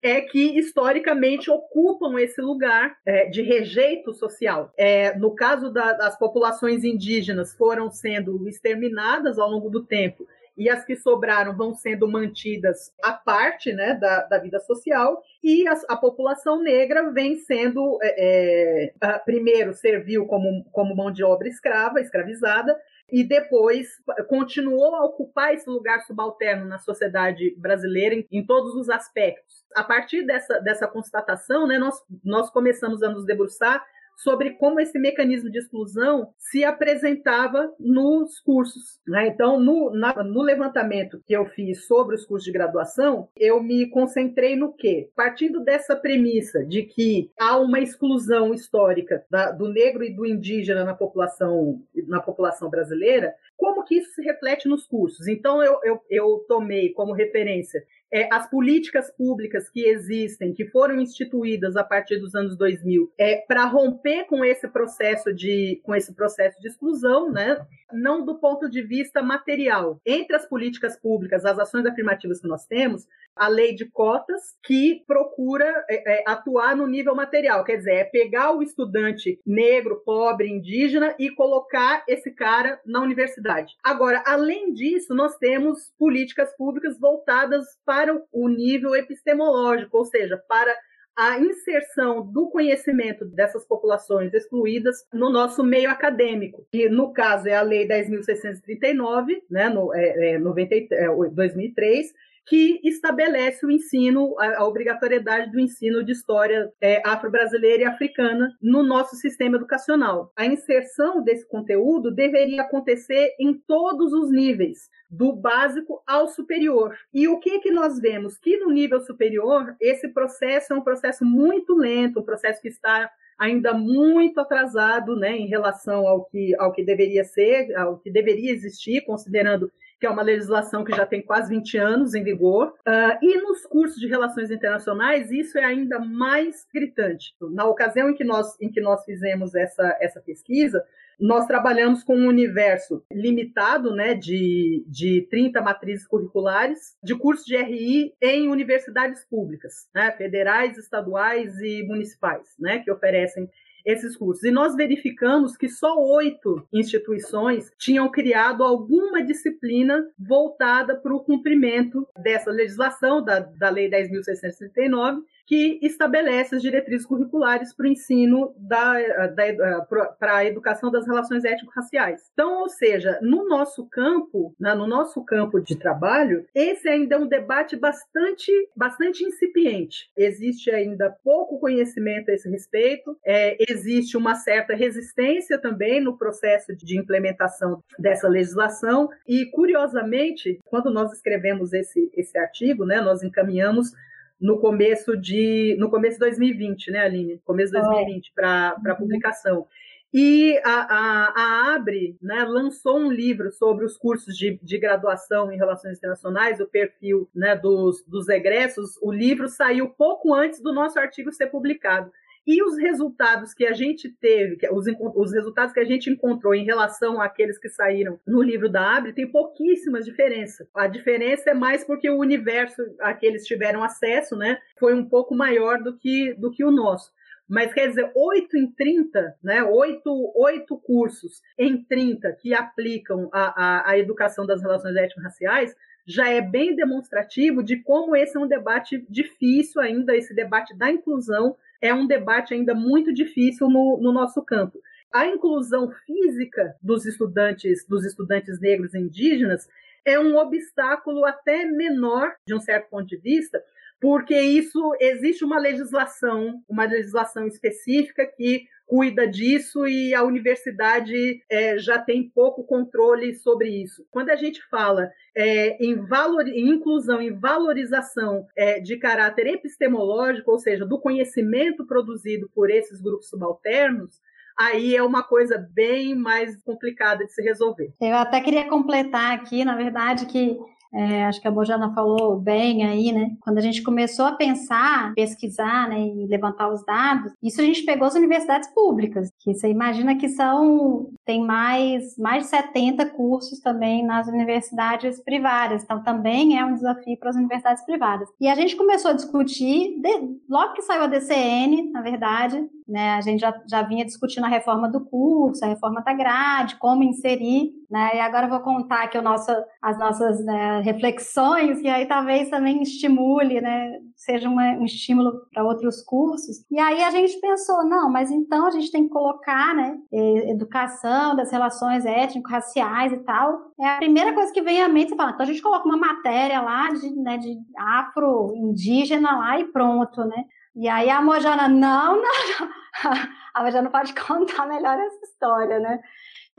é que historicamente ocupam esse lugar é, de rejeito social. É, no caso da- das populações indígenas, foram sendo exterminadas ao longo do tempo e as que sobraram vão sendo mantidas à parte né, da, da vida social, e as- a, população negra vem sendo, é, é, primeiro, serviu como, como mão de obra escrava, escravizada, e depois continuou a ocupar esse lugar subalterno na sociedade brasileira em, em todos os aspectos. A partir dessa, dessa constatação, né, nós, nós começamos a nos debruçar sobre como esse mecanismo de exclusão se apresentava nos cursos. né? Então, no, na- no levantamento que eu fiz sobre os cursos de graduação, eu me concentrei no quê? Partindo dessa premissa de que há uma exclusão histórica da- do negro e do indígena na população, na população brasileira, como que isso se reflete nos cursos? Então, eu, eu, eu tomei como referência é, as políticas públicas que existem, que foram instituídas a partir dos anos 2000, é, para romper com esse processo de com esse processo de exclusão, né? Não do ponto de vista material. Entre as políticas públicas, as ações afirmativas que nós temos, a lei de cotas que procura é, é, atuar no nível material, quer dizer, é pegar o estudante negro, pobre, indígena e colocar esse cara na universidade. Agora, além disso, nós temos políticas públicas voltadas para o nível epistemológico, ou seja, para a inserção do conhecimento dessas populações excluídas no nosso meio acadêmico, que no caso é a Lei 10.639, né, no, é, é, 90, é, 2003, que estabelece o ensino, a, a obrigatoriedade do ensino de história é, afro-brasileira e africana no nosso sistema educacional. A inserção desse conteúdo deveria acontecer em todos os níveis, do básico ao superior. E o que que nós vemos? Que no nível superior, esse processo é um processo muito lento, um processo que está ainda muito atrasado, né, em relação ao que, ao que deveria ser, ao que deveria existir, considerando que é uma legislação que já tem quase 20 anos em vigor. Uh, e nos cursos de relações internacionais, isso é ainda mais gritante. Na ocasião em que nós, em que nós fizemos essa, essa pesquisa, nós trabalhamos com um universo limitado, né, de, de 30 matrizes curriculares, de cursos de RI em universidades públicas, né, federais, estaduais e municipais, né, que oferecem esses cursos. E nós verificamos que só oito instituições tinham criado alguma disciplina voltada para o cumprimento dessa legislação, da, da Lei 10.639, que estabelece as diretrizes curriculares para o ensino da, da, para a educação das relações étnico-raciais. Então, ou seja, no nosso campo, né, no nosso campo de trabalho, esse ainda é um debate bastante, bastante incipiente. Existe ainda pouco conhecimento a esse respeito, é, existe uma certa resistência também no processo de implementação dessa legislação e, curiosamente, quando nós escrevemos esse, esse artigo, né, nós encaminhamos no começo de no começo de 2020, né, Aline? Começo de 2020 para para publicação. E a, a, a Abre né, lançou um livro sobre os cursos de, de graduação em relações internacionais, o perfil né, dos, dos egressos. O livro saiu pouco antes do nosso artigo ser publicado. E os resultados que a gente teve, os, os resultados que a gente encontrou em relação àqueles que saíram no livro da Abre, tem pouquíssimas diferenças. A diferença é mais porque o universo a que eles tiveram acesso né, foi um pouco maior do que, do que o nosso. Mas quer dizer, 8 em 30, né, 8, 8 cursos em 30 que aplicam a, a, a educação das relações étnico-raciais, já é bem demonstrativo de como esse é um debate difícil ainda, esse debate da inclusão é um debate ainda muito difícil no, no nosso campo. A inclusão física dos estudantes, dos estudantes negros e indígenas é um obstáculo até menor, de um certo ponto de vista, porque isso existe uma legislação, uma legislação específica que cuida disso e a universidade é, já tem pouco controle sobre isso. Quando a gente fala é, em, valor, em inclusão, em valorização é, de caráter epistemológico, ou seja, do conhecimento produzido por esses grupos subalternos, aí é uma coisa bem mais complicada de se resolver. Eu até queria completar aqui, na verdade, que é, acho que a Bojana falou bem aí, né? Quando a gente começou a pensar, pesquisar, né, e levantar os dados, isso a gente pegou as universidades públicas, que você imagina que são tem mais mais de 70 cursos também nas universidades privadas, então também é um desafio para as universidades privadas. E a gente começou a discutir de- logo que saiu a DCN, na verdade, né? A gente já, já vinha discutindo a reforma do curso, a reforma da grade, como inserir, né? E agora eu vou contar aqui o nosso, as nossas né, reflexões, que aí talvez também estimule, né? Seja uma- um estímulo para outros cursos. E aí a gente pensou, não, mas então a gente tem que colocar, né? Educação das relações étnico-raciais e tal. É a primeira coisa que vem à mente, você fala, então a gente coloca uma matéria lá de, né, de afro-indígena lá e pronto, né? E aí a Mojana, não, não, não. <laughs> A Mojana pode contar melhor essa história, né?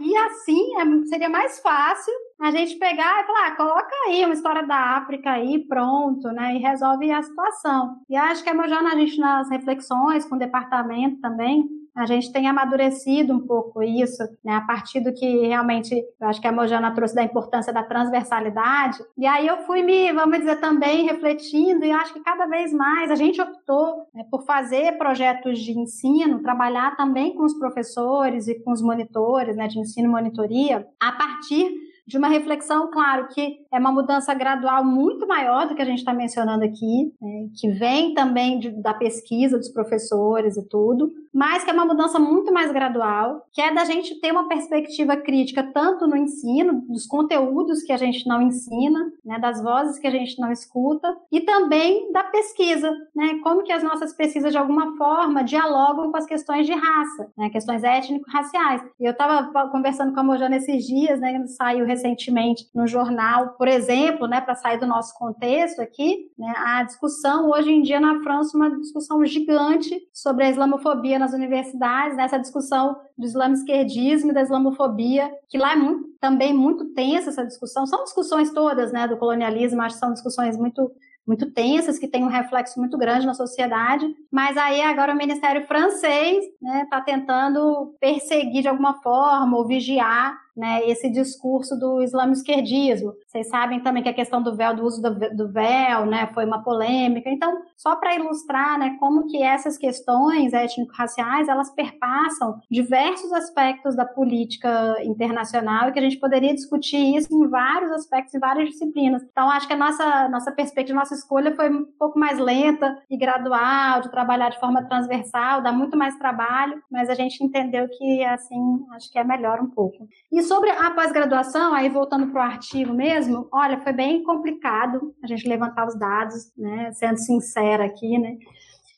E assim é- seria mais fácil a gente pegar e falar, ah, coloca aí uma história da África aí, pronto, né? E resolve a situação. E acho que a Mojana, a gente nas reflexões com o departamento também, a gente tem amadurecido um pouco isso, né? A partir do que realmente eu acho que a Mojana trouxe da importância da transversalidade. E aí eu fui me, vamos dizer, também refletindo, e acho que cada vez mais a gente optou né, por fazer projetos de ensino, trabalhar também com os professores e com os monitores né, de ensino e monitoria, a partir de uma reflexão, claro, que é uma mudança gradual muito maior do que a gente está mencionando aqui, né, que vem também de- da pesquisa dos professores e tudo, mas que é uma mudança muito mais gradual, que é da gente ter uma perspectiva crítica tanto no ensino, dos conteúdos que a gente não ensina, né, das vozes que a gente não escuta, e também da pesquisa, né, como que as nossas pesquisas de alguma forma dialogam com as questões de raça, né, questões étnico-raciais. Eu estava conversando com a Mojana esses dias, né, saiu recentemente no jornal, por exemplo, né, para sair do nosso contexto aqui, né, a discussão hoje em dia na França uma discussão gigante sobre a islamofobia nas universidades, né, essa discussão do islamo-esquerdismo e da islamofobia, que lá é muito, também muito tensa essa discussão. São discussões todas, né, do colonialismo, acho que são discussões muito muito tensas, que têm um reflexo muito grande na sociedade, mas aí agora o Ministério francês está né, tá tentando perseguir de alguma forma ou vigiar né, esse discurso do islamo-esquerdismo. Vocês sabem também que a questão do véu, do uso do, véu, né, foi uma polêmica. Então, só para ilustrar, né, como que essas questões étnico-raciais, elas perpassam diversos aspectos da política internacional e que a gente poderia discutir isso em vários aspectos, em várias disciplinas. Então, acho que a nossa, nossa perspectiva, nossa escolha foi um pouco mais lenta e gradual, de trabalhar de forma transversal, dá muito mais trabalho, mas a gente entendeu que, assim, acho que é melhor um pouco. Sobre a pós-graduação, aí voltando para o artigo mesmo, olha, foi bem complicado a gente levantar os dados, né, sendo sincera aqui, né,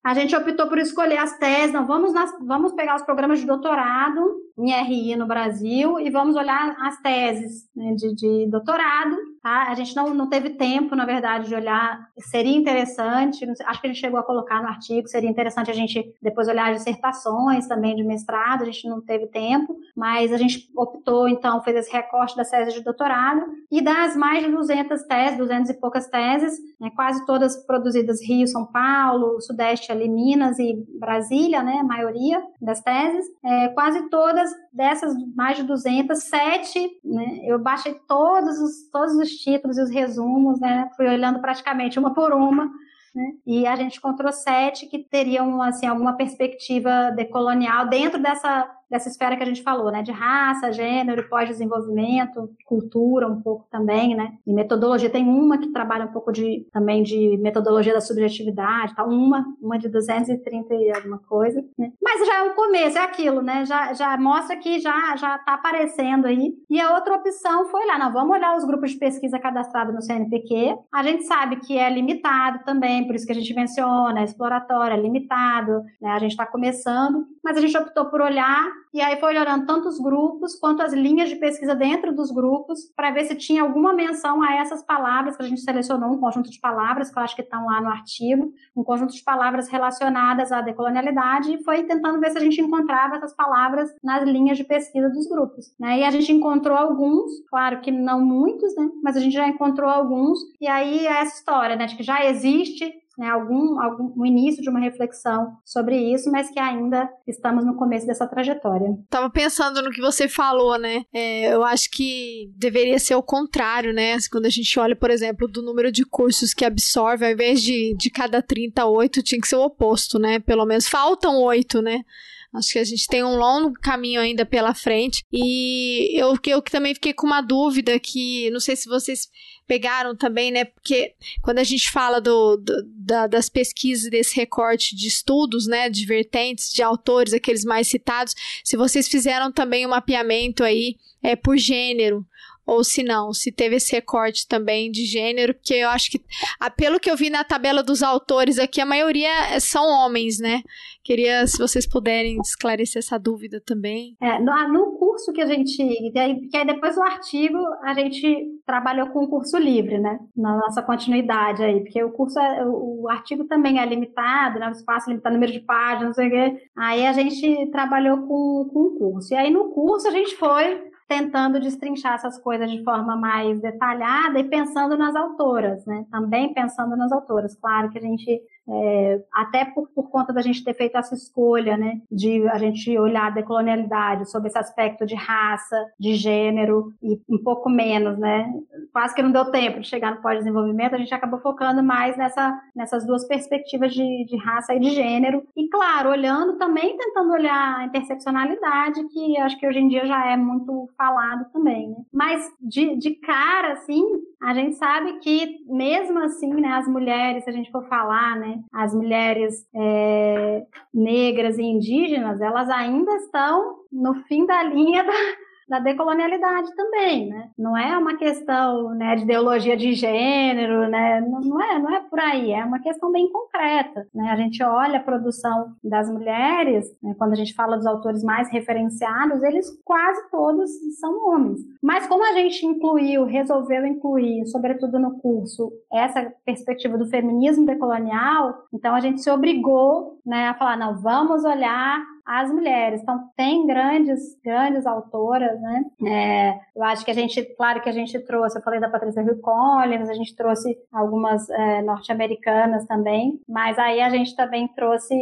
a gente optou por escolher as teses, não, vamos, nas, vamos pegar os programas de doutorado em RI no Brasil e vamos olhar as teses né, de, de doutorado tá? A gente não, não teve tempo, na verdade, de olhar. Seria interessante, acho que a gente chegou a colocar no artigo, seria interessante a gente depois olhar as dissertações também de mestrado, a gente não teve tempo, mas a gente optou, então, fez esse recorte das teses de doutorado e das mais de 200 teses, 200 e poucas teses, né, quase todas produzidas Rio, São Paulo, Sudeste ali, Minas e Brasília, né, a maioria das teses, é, quase todas dessas mais de 200, sete, né, eu baixei todos os, todos os títulos e os resumos, né, fui olhando praticamente uma por uma, né, e a gente encontrou sete que teriam, assim, alguma perspectiva decolonial dentro dessa dessa esfera que a gente falou, né, de raça, gênero, pós-desenvolvimento, cultura um pouco também, né, e metodologia. Tem uma que trabalha um pouco de também de metodologia da subjetividade, tá? Uma, uma de 230 e alguma coisa, né? Mas já é o começo, é aquilo, né? Já, já mostra que já já tá aparecendo aí. E a outra opção foi lá, não, vamos olhar os grupos de pesquisa cadastrados no CNPq. A gente sabe que é limitado também, por isso que a gente menciona, é exploratório, é limitado, né? A gente está começando, mas a gente optou por olhar e aí foi olhando tanto os grupos quanto as linhas de pesquisa dentro dos grupos para ver se tinha alguma menção a essas palavras que a gente selecionou um conjunto de palavras que eu acho que estão lá no artigo, um conjunto de palavras relacionadas à decolonialidade e foi tentando ver se a gente encontrava essas palavras nas linhas de pesquisa dos grupos, né? E a gente encontrou alguns, claro que não muitos, né? Mas a gente já encontrou alguns e aí é essa história, né? De que já existe né, algum, algum um início de uma reflexão sobre isso, mas que ainda estamos no começo dessa trajetória. Tava pensando no que você falou, né? É, eu acho que deveria ser o contrário, né? Quando a gente olha, por exemplo, do número de cursos que absorve, ao invés de, de cada 38, tinha que ser o oposto, né? Pelo menos faltam oito, né? Acho que a gente tem um longo caminho ainda pela frente. E eu, eu também fiquei com uma dúvida que, não sei se vocês pegaram também, né? Porque quando a gente fala do, do da, das pesquisas desse recorte de estudos, né? De vertentes, de autores, aqueles mais citados, se vocês fizeram também um mapeamento aí é, por gênero ou se não, se teve esse recorte também de gênero, porque eu acho que, pelo que eu vi na tabela dos autores aqui, a maioria são homens, né? Queria, se vocês puderem esclarecer essa dúvida também. É, no, no curso que a gente. Que aí depois o artigo a gente trabalhou com o curso livre, né? Na nossa continuidade aí, porque o curso, é, o, o artigo também é limitado, né? O espaço limitado, número de páginas, não sei o quê. Aí a gente trabalhou com, com o curso. E aí no curso a gente foi tentando destrinchar essas coisas de forma mais detalhada e pensando nas autoras, né? Também pensando nas autoras. Claro que a gente é, até por, por conta da gente ter feito essa escolha, né, de a gente olhar a decolonialidade sob esse aspecto de raça, de gênero e um pouco menos, né, quase que não deu tempo de chegar no pós-desenvolvimento, a gente acabou focando mais nessa, nessas duas perspectivas de, de raça e de gênero. E, claro, olhando também, tentando olhar a interseccionalidade, que acho que hoje em dia já é muito falado também, né, mas de, de cara, assim, a gente sabe que mesmo assim, né, as mulheres, se a gente for falar, né, as mulheres é, negras e indígenas, elas ainda estão no fim da <laughs> linha da, da decolonialidade também, né? Não é uma questão né, de ideologia de gênero, né? Não, não, é, não é por aí, é uma questão bem concreta, né? A gente olha a produção das mulheres, né, quando a gente fala dos autores mais referenciados, eles quase todos são homens. Mas como a gente incluiu, resolveu incluir, sobretudo no curso, essa perspectiva do feminismo decolonial, então a gente se obrigou né, a falar, não, vamos olhar as mulheres. Então, tem grandes, grandes autoras, né? É, eu acho que a gente, claro que a gente trouxe, eu falei da Patrícia Hill Collins, a gente trouxe algumas é, norte-americanas também, mas aí a gente também trouxe,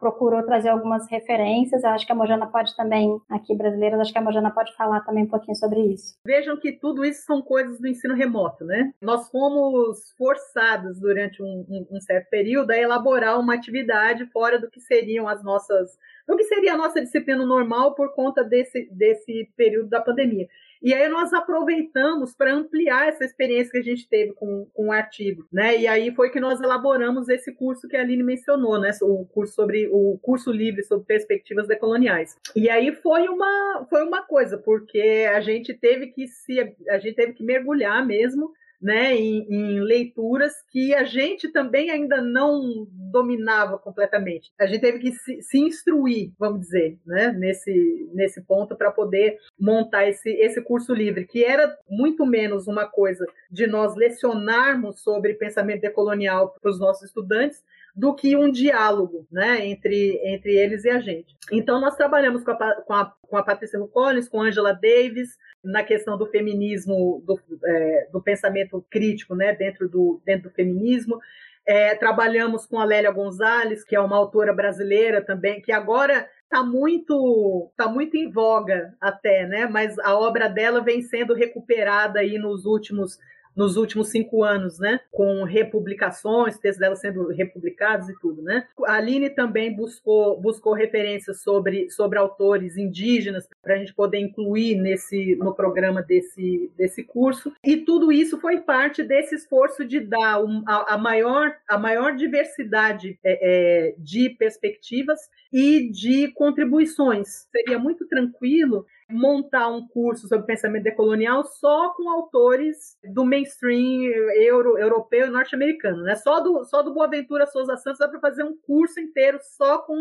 procurou trazer algumas referências, eu acho que a Mojana pode também, aqui brasileiras, acho que a Mojana pode falar também um pouquinho sobre isso. Vejam que tudo isso são coisas do ensino remoto, né? Nós fomos forçados durante um, um certo período a elaborar uma atividade fora do que seriam as nossas o que seria a nossa disciplina normal por conta desse, desse período da pandemia. E aí nós aproveitamos para ampliar essa experiência que a gente teve com, com o artigo, né? E aí foi que nós elaboramos esse curso que a Aline mencionou, né? O curso sobre o curso livre sobre perspectivas decoloniais. E aí foi uma foi uma coisa, porque a gente teve que se a gente teve que mergulhar mesmo né, em, em leituras que a gente também ainda não dominava completamente. A gente teve que se, se instruir, vamos dizer, né, nesse, nesse ponto para poder montar esse, esse curso livre, que era muito menos uma coisa de nós lecionarmos sobre pensamento decolonial para os nossos estudantes, do que um diálogo né, entre, entre eles e a gente. Então, nós trabalhamos com a, com a, com a Patrícia Collins, com Angela Davis, na questão do feminismo, do, é, do pensamento crítico né, dentro, do, dentro do feminismo. É, trabalhamos com a Lélia Gonzalez, que é uma autora brasileira também, que agora está muito tá muito em voga até, né? Mas a obra dela vem sendo recuperada aí nos últimos nos últimos cinco anos, né? Com republicações, textos dela sendo republicados e tudo, né? A Aline também buscou, buscou referências sobre, sobre autores indígenas para a gente poder incluir nesse, no programa desse, desse curso. E tudo isso foi parte desse esforço de dar um, a, a, maior, a maior diversidade é, é, de perspectivas e de contribuições. Seria muito tranquilo montar um curso sobre pensamento decolonial só com autores do mainstream euro, europeu e norte-americano, né? Só do, só do Boaventura Souza Santos dá para fazer um curso inteiro só com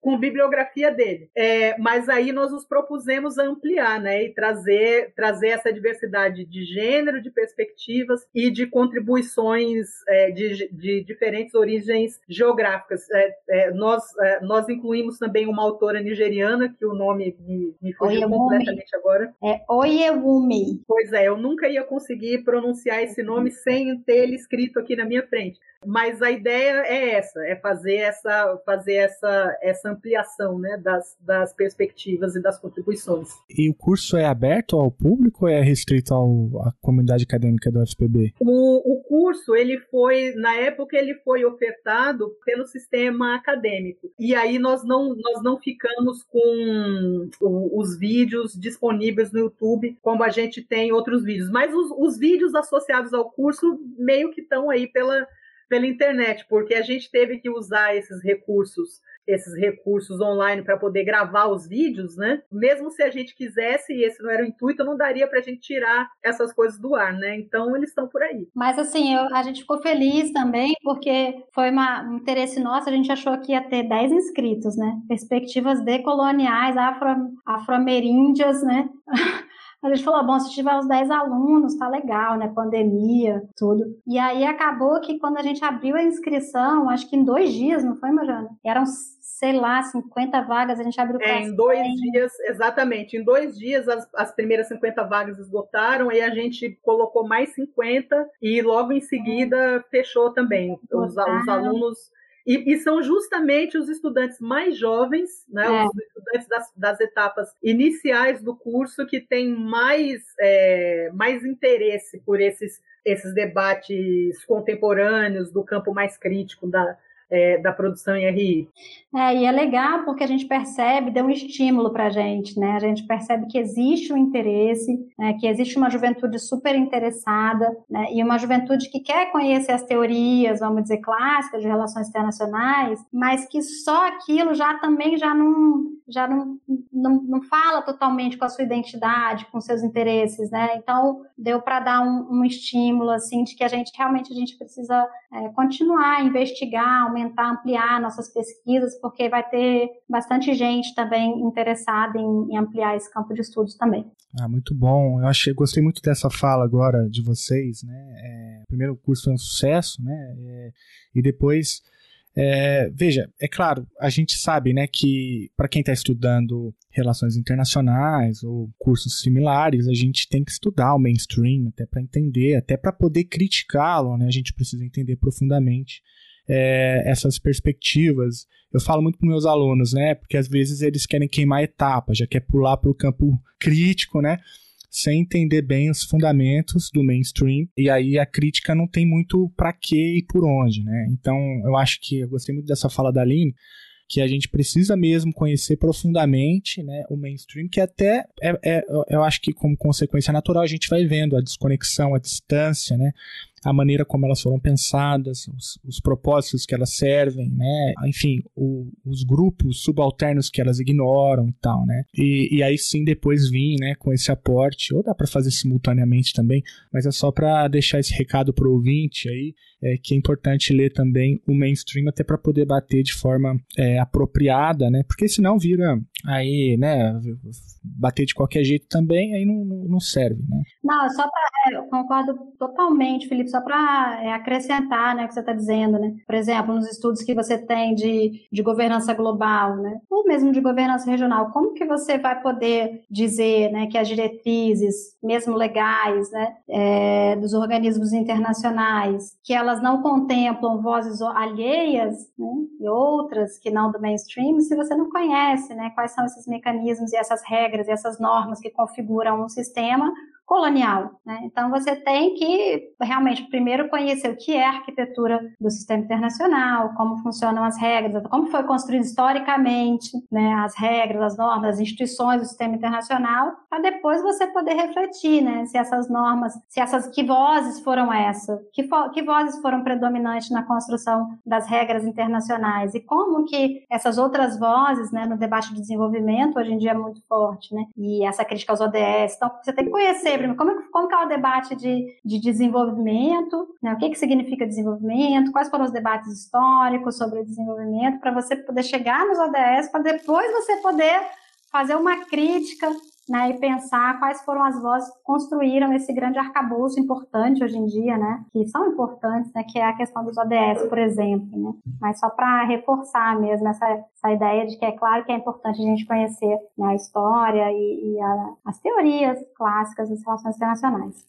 com bibliografia dele. É, mas aí nós nos propusemos ampliar, né, e trazer, trazer essa diversidade de gênero, de perspectivas e de contribuições é, de, de, diferentes origens geográficas. É, é nós, é, nós incluímos também uma autora nigeriana, que o nome me, me fugiu completamente agora. É Oyewumi. Pois é, eu nunca ia conseguir pronunciar esse nome sem ter ele escrito aqui na minha frente. Mas a ideia é essa, é fazer essa, fazer essa, essa ampliação né, das, das perspectivas e das contribuições. E o curso é aberto ao público ou é restrito ao, à comunidade acadêmica do UFPB? O, o curso, ele foi, na época, ele foi ofertado pelo sistema acadêmico. E aí nós não, nós não ficamos com os vídeos disponíveis no YouTube, como a gente tem outros vídeos. Mas os, os vídeos associados ao curso meio que estão aí pela pela internet, porque a gente teve que usar esses recursos, esses recursos online para poder gravar os vídeos, né? Mesmo se a gente quisesse, e esse não era o intuito, não daria para a gente tirar essas coisas do ar, né? Então eles estão por aí. Mas assim, eu, a gente ficou feliz também, porque foi uma, um interesse nosso, a gente achou que ia ter 10 inscritos, né? Perspectivas decoloniais, afro, afro-ameríndias, né? <laughs> A gente falou, bom, se tiver os 10 alunos, tá legal, né? Pandemia, tudo. E aí acabou que quando a gente abriu a inscrição, acho que em dois dias, não foi, Mariana? Eram, sei lá, 50 vagas, a gente abriu para É, em dois dias, exatamente. Em dois dias as, as primeiras 50 vagas esgotaram, aí a gente colocou mais 50 e logo em seguida fechou também. Os, os alunos e, e, são justamente os estudantes mais jovens, né, é. os estudantes das, das, etapas iniciais do curso, que têm mais, é, mais interesse por esses, esses debates contemporâneos do campo mais crítico da, é, da produção em RI. É, e é legal porque a gente percebe, deu um estímulo para a gente, né? A gente percebe que existe um interesse, né? que existe uma juventude super interessada, né? e uma juventude que quer conhecer as teorias, vamos dizer, clássicas de relações internacionais, mas que só aquilo já também já não, já não, não, não fala totalmente com a sua identidade, com seus interesses, né? Então, deu para dar um, um, estímulo, assim, de que a gente realmente a gente precisa é, continuar a investigar, aumentar, ampliar nossas pesquisas, porque vai ter bastante gente também interessada em, em ampliar esse campo de estudos também. Ah, muito bom. Eu achei, gostei muito dessa fala agora de vocês, né? É, primeiro o curso foi um sucesso, né? É, e depois é, veja, é claro, a gente sabe né, que para quem está estudando relações internacionais ou cursos similares, a gente tem que estudar o mainstream até para entender, até para poder criticá-lo, né, a gente precisa entender profundamente é, essas perspectivas. Eu falo muito para meus alunos, né? Porque às vezes eles querem queimar etapas, já quer pular para o campo crítico, né? Sem entender bem os fundamentos do mainstream. E aí a crítica não tem muito para quê e por onde, né? Então eu acho que eu gostei muito dessa fala da Aline que a gente precisa mesmo conhecer profundamente né, o mainstream, que até é, é, eu acho que como consequência natural a gente vai vendo a desconexão, a distância, né, a maneira como elas foram pensadas, os, os propósitos que elas servem, né? Enfim, o, os grupos subalternos que elas ignoram e tal, né? E, e aí sim depois vir, né, com esse aporte, ou dá para fazer simultaneamente também, mas é só para deixar esse recado pro ouvinte aí, é, que é importante ler também o mainstream até para poder bater de forma é, apropriada, né? Porque senão vira aí, né, bater de qualquer jeito também, aí não, não- serve, né? Não, só para. Eu concordo totalmente, Felipe, só para acrescentar né, o que você está dizendo, né? Por exemplo, nos estudos que você tem de, de governança global, né? Ou mesmo de governança regional, como que você vai poder dizer né, que as diretrizes, mesmo legais, né, é, dos organismos internacionais, que elas não contemplam vozes alheias, né? E outras que não do mainstream, se você não conhece, né? Quais são esses mecanismos e essas regras e essas normas que configuram um sistema colonial. Né? Então, você tem que realmente primeiro conhecer o que é a arquitetura do sistema internacional, como funcionam as regras, como foi construído historicamente né, as regras, as normas, as instituições do sistema internacional, para depois você poder refletir né, se essas normas, se essas que vozes foram essas, que, fo que vozes foram predominantes na construção das regras internacionais e como que essas outras vozes né, no debate de desenvolvimento hoje em dia é muito forte, né? E essa crítica aos ODS. Então, você tem que conhecer como, como que é o debate de, de desenvolvimento, né? o que, que significa desenvolvimento, quais foram os debates históricos sobre o desenvolvimento, para você poder chegar nos ODS, para depois você poder fazer uma crítica né, e pensar quais foram as vozes que construíram esse grande arcabouço importante hoje em dia, né, que são importantes, né, que é a questão dos ODS, por exemplo, né, mas só para reforçar mesmo essa, essa ideia de que é claro que é importante a gente conhecer né, a história e, e a, as teorias clássicas das relações internacionais.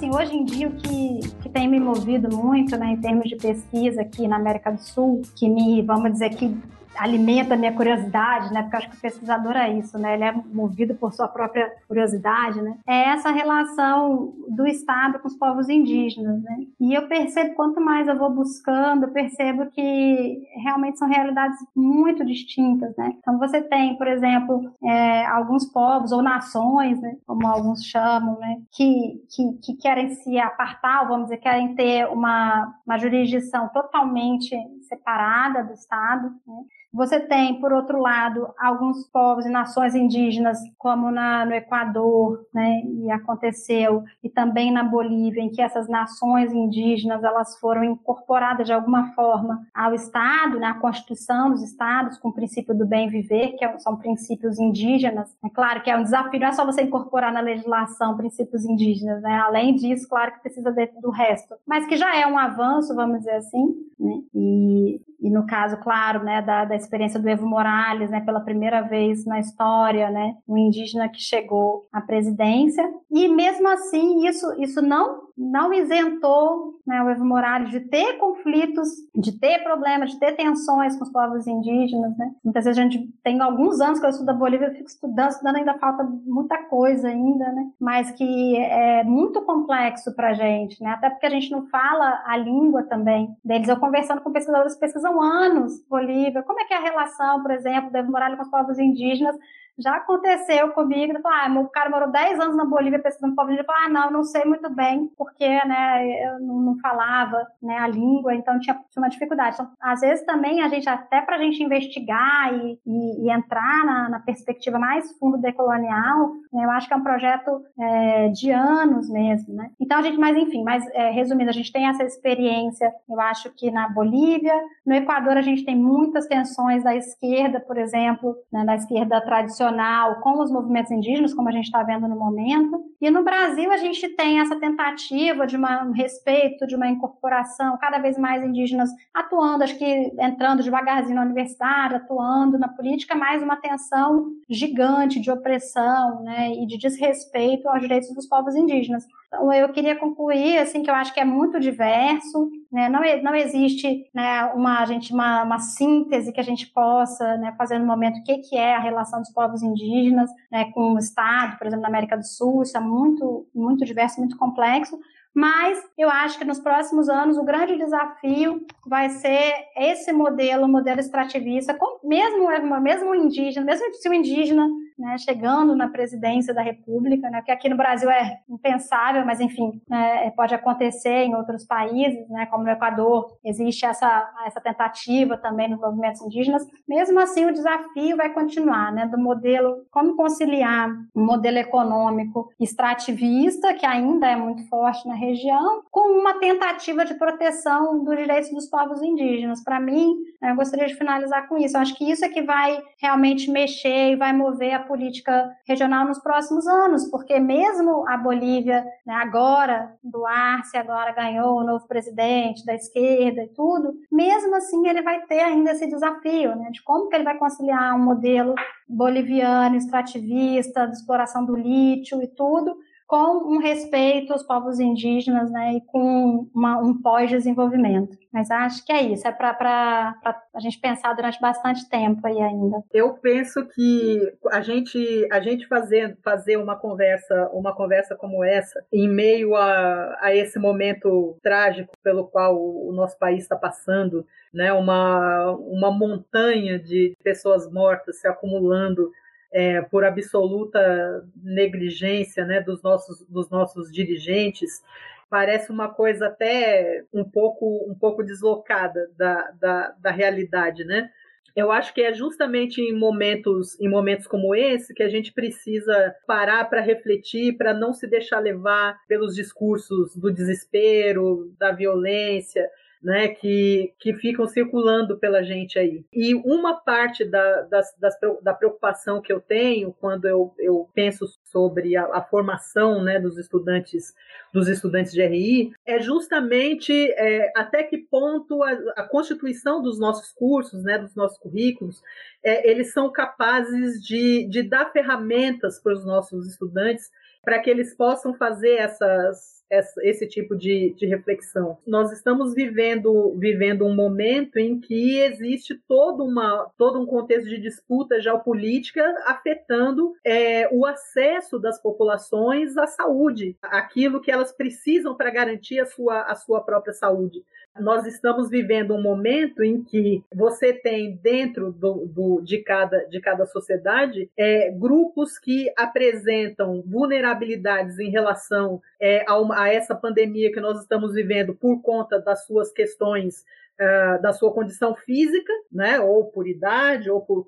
Assim, hoje em dia o que, que tem me movido muito, né, em termos de pesquisa aqui na América do Sul, que me, vamos dizer, que alimenta a minha curiosidade, né? Porque eu acho que o pesquisador é isso, né? Ele é movido por sua própria curiosidade, né? É essa relação do Estado com os povos indígenas, né? E eu percebo, quanto mais eu vou buscando, eu percebo que realmente são realidades muito distintas, né? Então você tem, por exemplo, é, alguns povos ou nações, né? Como alguns chamam, né? Que, que, que querem se apartar, vamos dizer, querem ter uma, uma jurisdição totalmente separada do Estado, né? Você tem, por outro lado, alguns povos e nações indígenas, como na, no Equador, né, e aconteceu, e também na Bolívia, em que essas nações indígenas elas foram incorporadas de alguma forma ao Estado, na né, Constituição dos Estados, com o princípio do bem viver, que são princípios indígenas. É claro que é um desafio, não é só você incorporar na legislação princípios indígenas, né? Além disso, claro que precisa de, do resto, mas que já é um avanço, vamos dizer assim, né? E, e no caso, claro, né, da, da experiência do Evo Morales, né, pela primeira vez na história, né, um indígena que chegou à presidência, e mesmo assim isso, isso não não isentou né, o Evo Morales de ter conflitos, de ter problemas, de ter tensões com os povos indígenas, né? Muitas vezes a gente tem alguns anos que eu estudo a Bolívia, eu fico estudando, estudando ainda falta muita coisa ainda, né? Mas que é muito complexo para a gente, né? Até porque a gente não fala a língua também deles. Eu conversando com pesquisadores que pesquisam anos Bolívia, como é que é a relação, por exemplo, do Evo Morales com os povos indígenas? Já aconteceu comigo, ah, o cara morou 10 anos na Bolívia pesquisando povo indígena, ah, não, não sei muito bem, porque, né, eu não falava, né, a língua, então tinha, tinha uma dificuldade. Então, às vezes também a gente, até para a gente investigar e, e, e entrar na, na, perspectiva mais fundo decolonial, né, eu acho que é um projeto é, de anos mesmo, né. Então a gente, mas enfim, mas é, resumindo, a gente tem essa experiência, eu acho que na Bolívia, no Equador a gente tem muitas tensões da esquerda, por exemplo, né, da esquerda tradicional regional com os movimentos indígenas, como a gente está vendo no momento. E no Brasil a gente tem essa tentativa de uma, um respeito, de uma incorporação, cada vez mais indígenas atuando, acho que entrando devagarzinho na universidade, atuando na política, mais uma tensão gigante de opressão né, e de desrespeito aos direitos dos povos indígenas. Então, eu queria concluir, assim, que eu acho que é muito diverso, né? não, não existe né, uma, gente, uma, uma síntese que a gente possa né, fazer no momento o que, que é a relação dos povos indígenas né, com o Estado, por exemplo, na América do Sul, isso é muito, muito diverso, muito complexo, mas eu acho que nos próximos anos o grande desafio vai ser esse modelo, o modelo extrativista, mesmo mesmo indígena, mesmo se o indígena né, chegando na presidência da República, né, que aqui no Brasil é impensável, mas enfim, né, pode acontecer em outros países, né, como no Equador, existe essa, essa tentativa também nos movimentos indígenas. Mesmo assim, o desafio vai continuar, né, do modelo, como conciliar um modelo econômico extrativista, que ainda é muito forte na região, com uma tentativa de proteção dos direitos dos povos indígenas. Para mim, né, eu gostaria de finalizar com isso. Eu acho que isso é que vai realmente mexer e vai mover a política regional nos próximos anos, porque mesmo a Bolívia, né, agora, Duarte agora ganhou o novo presidente da esquerda e tudo, mesmo assim ele vai ter ainda esse desafio, né, de como que ele vai conciliar um modelo boliviano, extrativista, de exploração do lítio e tudo, com um respeito aos povos indígenas né, e com uma, um pós-desenvolvimento. Mas acho que é isso, é para a gente pensar durante bastante tempo aí ainda. Eu penso que a gente, a gente fazer, fazer uma conversa uma conversa como essa, em meio a, a esse momento trágico pelo qual o nosso país está passando, né, uma, uma montanha de pessoas mortas se acumulando é, por absoluta negligência né, dos, nossos, dos nossos dirigentes, parece uma coisa até um pouco, um pouco deslocada da, da, da realidade, né? Eu acho que é justamente em momentos, em momentos como esse que a gente precisa parar para refletir, para não se deixar levar pelos discursos do desespero, da violência, né, que, que ficam circulando pela gente aí. E uma parte da, das, das, da preocupação que eu tenho quando eu, eu penso sobre a, a formação né, dos estudantes dos estudantes de RI é justamente é, até que ponto a, a, constituição dos nossos cursos, né, dos nossos currículos, é, eles são capazes de, de dar ferramentas para os nossos estudantes para que eles possam fazer essas, esse tipo de, de, reflexão. Nós estamos vivendo, vivendo um momento em que existe todo, uma, todo um contexto de disputa geopolítica afetando é, o acesso das populações à saúde, aquilo que elas precisam para garantir a sua, a sua própria saúde. Nós estamos vivendo um momento em que você tem dentro do, do, de, cada, de cada sociedade é, grupos que apresentam vulnerabilidades em relação é, a, uma, a essa pandemia que nós estamos vivendo por conta das suas questões Uh, da sua condição física, né, ou por idade, ou por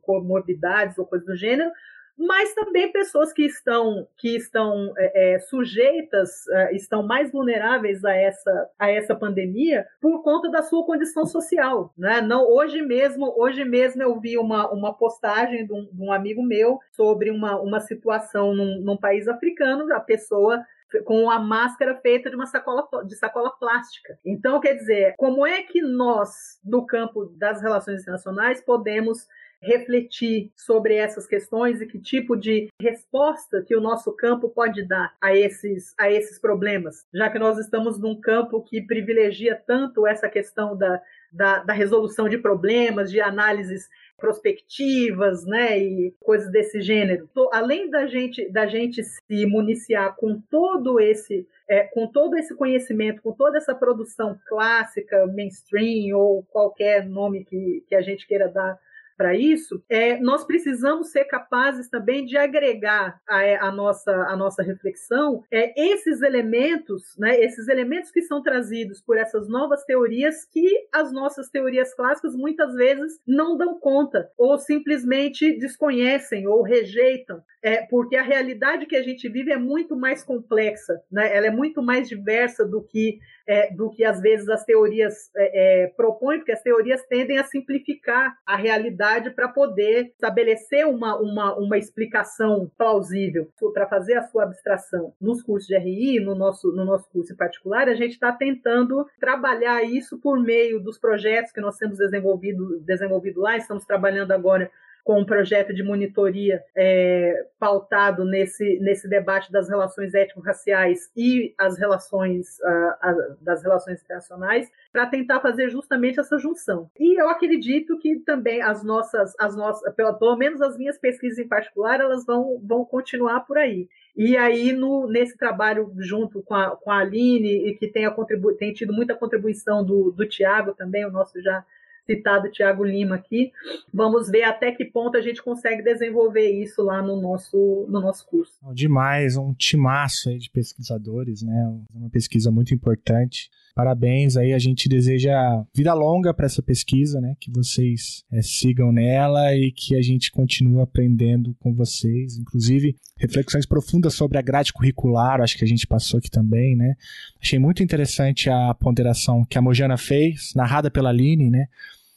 comorbidades, ou coisa do gênero, mas também pessoas que estão, que estão é, sujeitas, estão mais vulneráveis a essa, a essa pandemia por conta da sua condição social. Né? Não, hoje mesmo, hoje mesmo eu vi uma, uma postagem de um, de um amigo meu sobre uma, uma situação num, num país africano, a pessoa com a máscara feita de uma sacola de sacola plástica. Então, quer dizer, como é que nós, no campo das relações internacionais, podemos refletir sobre essas questões e que tipo de resposta que o nosso campo pode dar a esses, a esses problemas, já que nós estamos num campo que privilegia tanto essa questão da, da, da resolução de problemas, de análises prospectivas, né, e coisas desse gênero. Além da gente da gente se municiar com todo esse é, com todo esse conhecimento, com toda essa produção clássica, mainstream ou qualquer nome que, que a gente queira dar para isso, é, nós precisamos ser capazes também de agregar a, é, a nossa, a nossa reflexão é, esses elementos, né, esses elementos que são trazidos por essas novas teorias que as nossas teorias clássicas muitas vezes não dão conta ou simplesmente desconhecem ou rejeitam, é, porque a realidade que a gente vive é muito mais complexa, né, ela é muito mais diversa do que é, do que às vezes as teorias é, é propõem, porque as teorias tendem a simplificar a realidade para poder estabelecer uma, uma, uma explicação plausível para fazer a sua abstração. Nos cursos de RI, no nosso, no nosso curso em particular, a gente está tentando trabalhar isso por meio dos projetos que nós temos desenvolvido, desenvolvido lá, estamos trabalhando agora com um projeto de monitoria é, pautado nesse, nesse debate das relações étnico-raciais e as relações uh, a, das relações internacionais, para tentar fazer justamente essa junção. E eu acredito que também as nossas, as nossas pelo, pelo menos as minhas pesquisas em particular, elas vão, vão continuar por aí. E aí, no, nesse trabalho junto com a, com a Aline, e que tem, a contribu tem tido muita contribuição do, do Tiago também, o nosso já citado Tiago Lima aqui. Vamos ver até que ponto a gente consegue desenvolver isso lá no nosso, no nosso curso. Demais, um timaço aí de pesquisadores, né? Uma pesquisa muito importante. Parabéns aí, a gente deseja vida longa para essa pesquisa, né? Que vocês é, sigam nela e que a gente continue aprendendo com vocês. Inclusive, reflexões profundas sobre a grade curricular, acho que a gente passou aqui também, né? Achei muito interessante a ponderação que a Mojana fez, narrada pela Aline, né?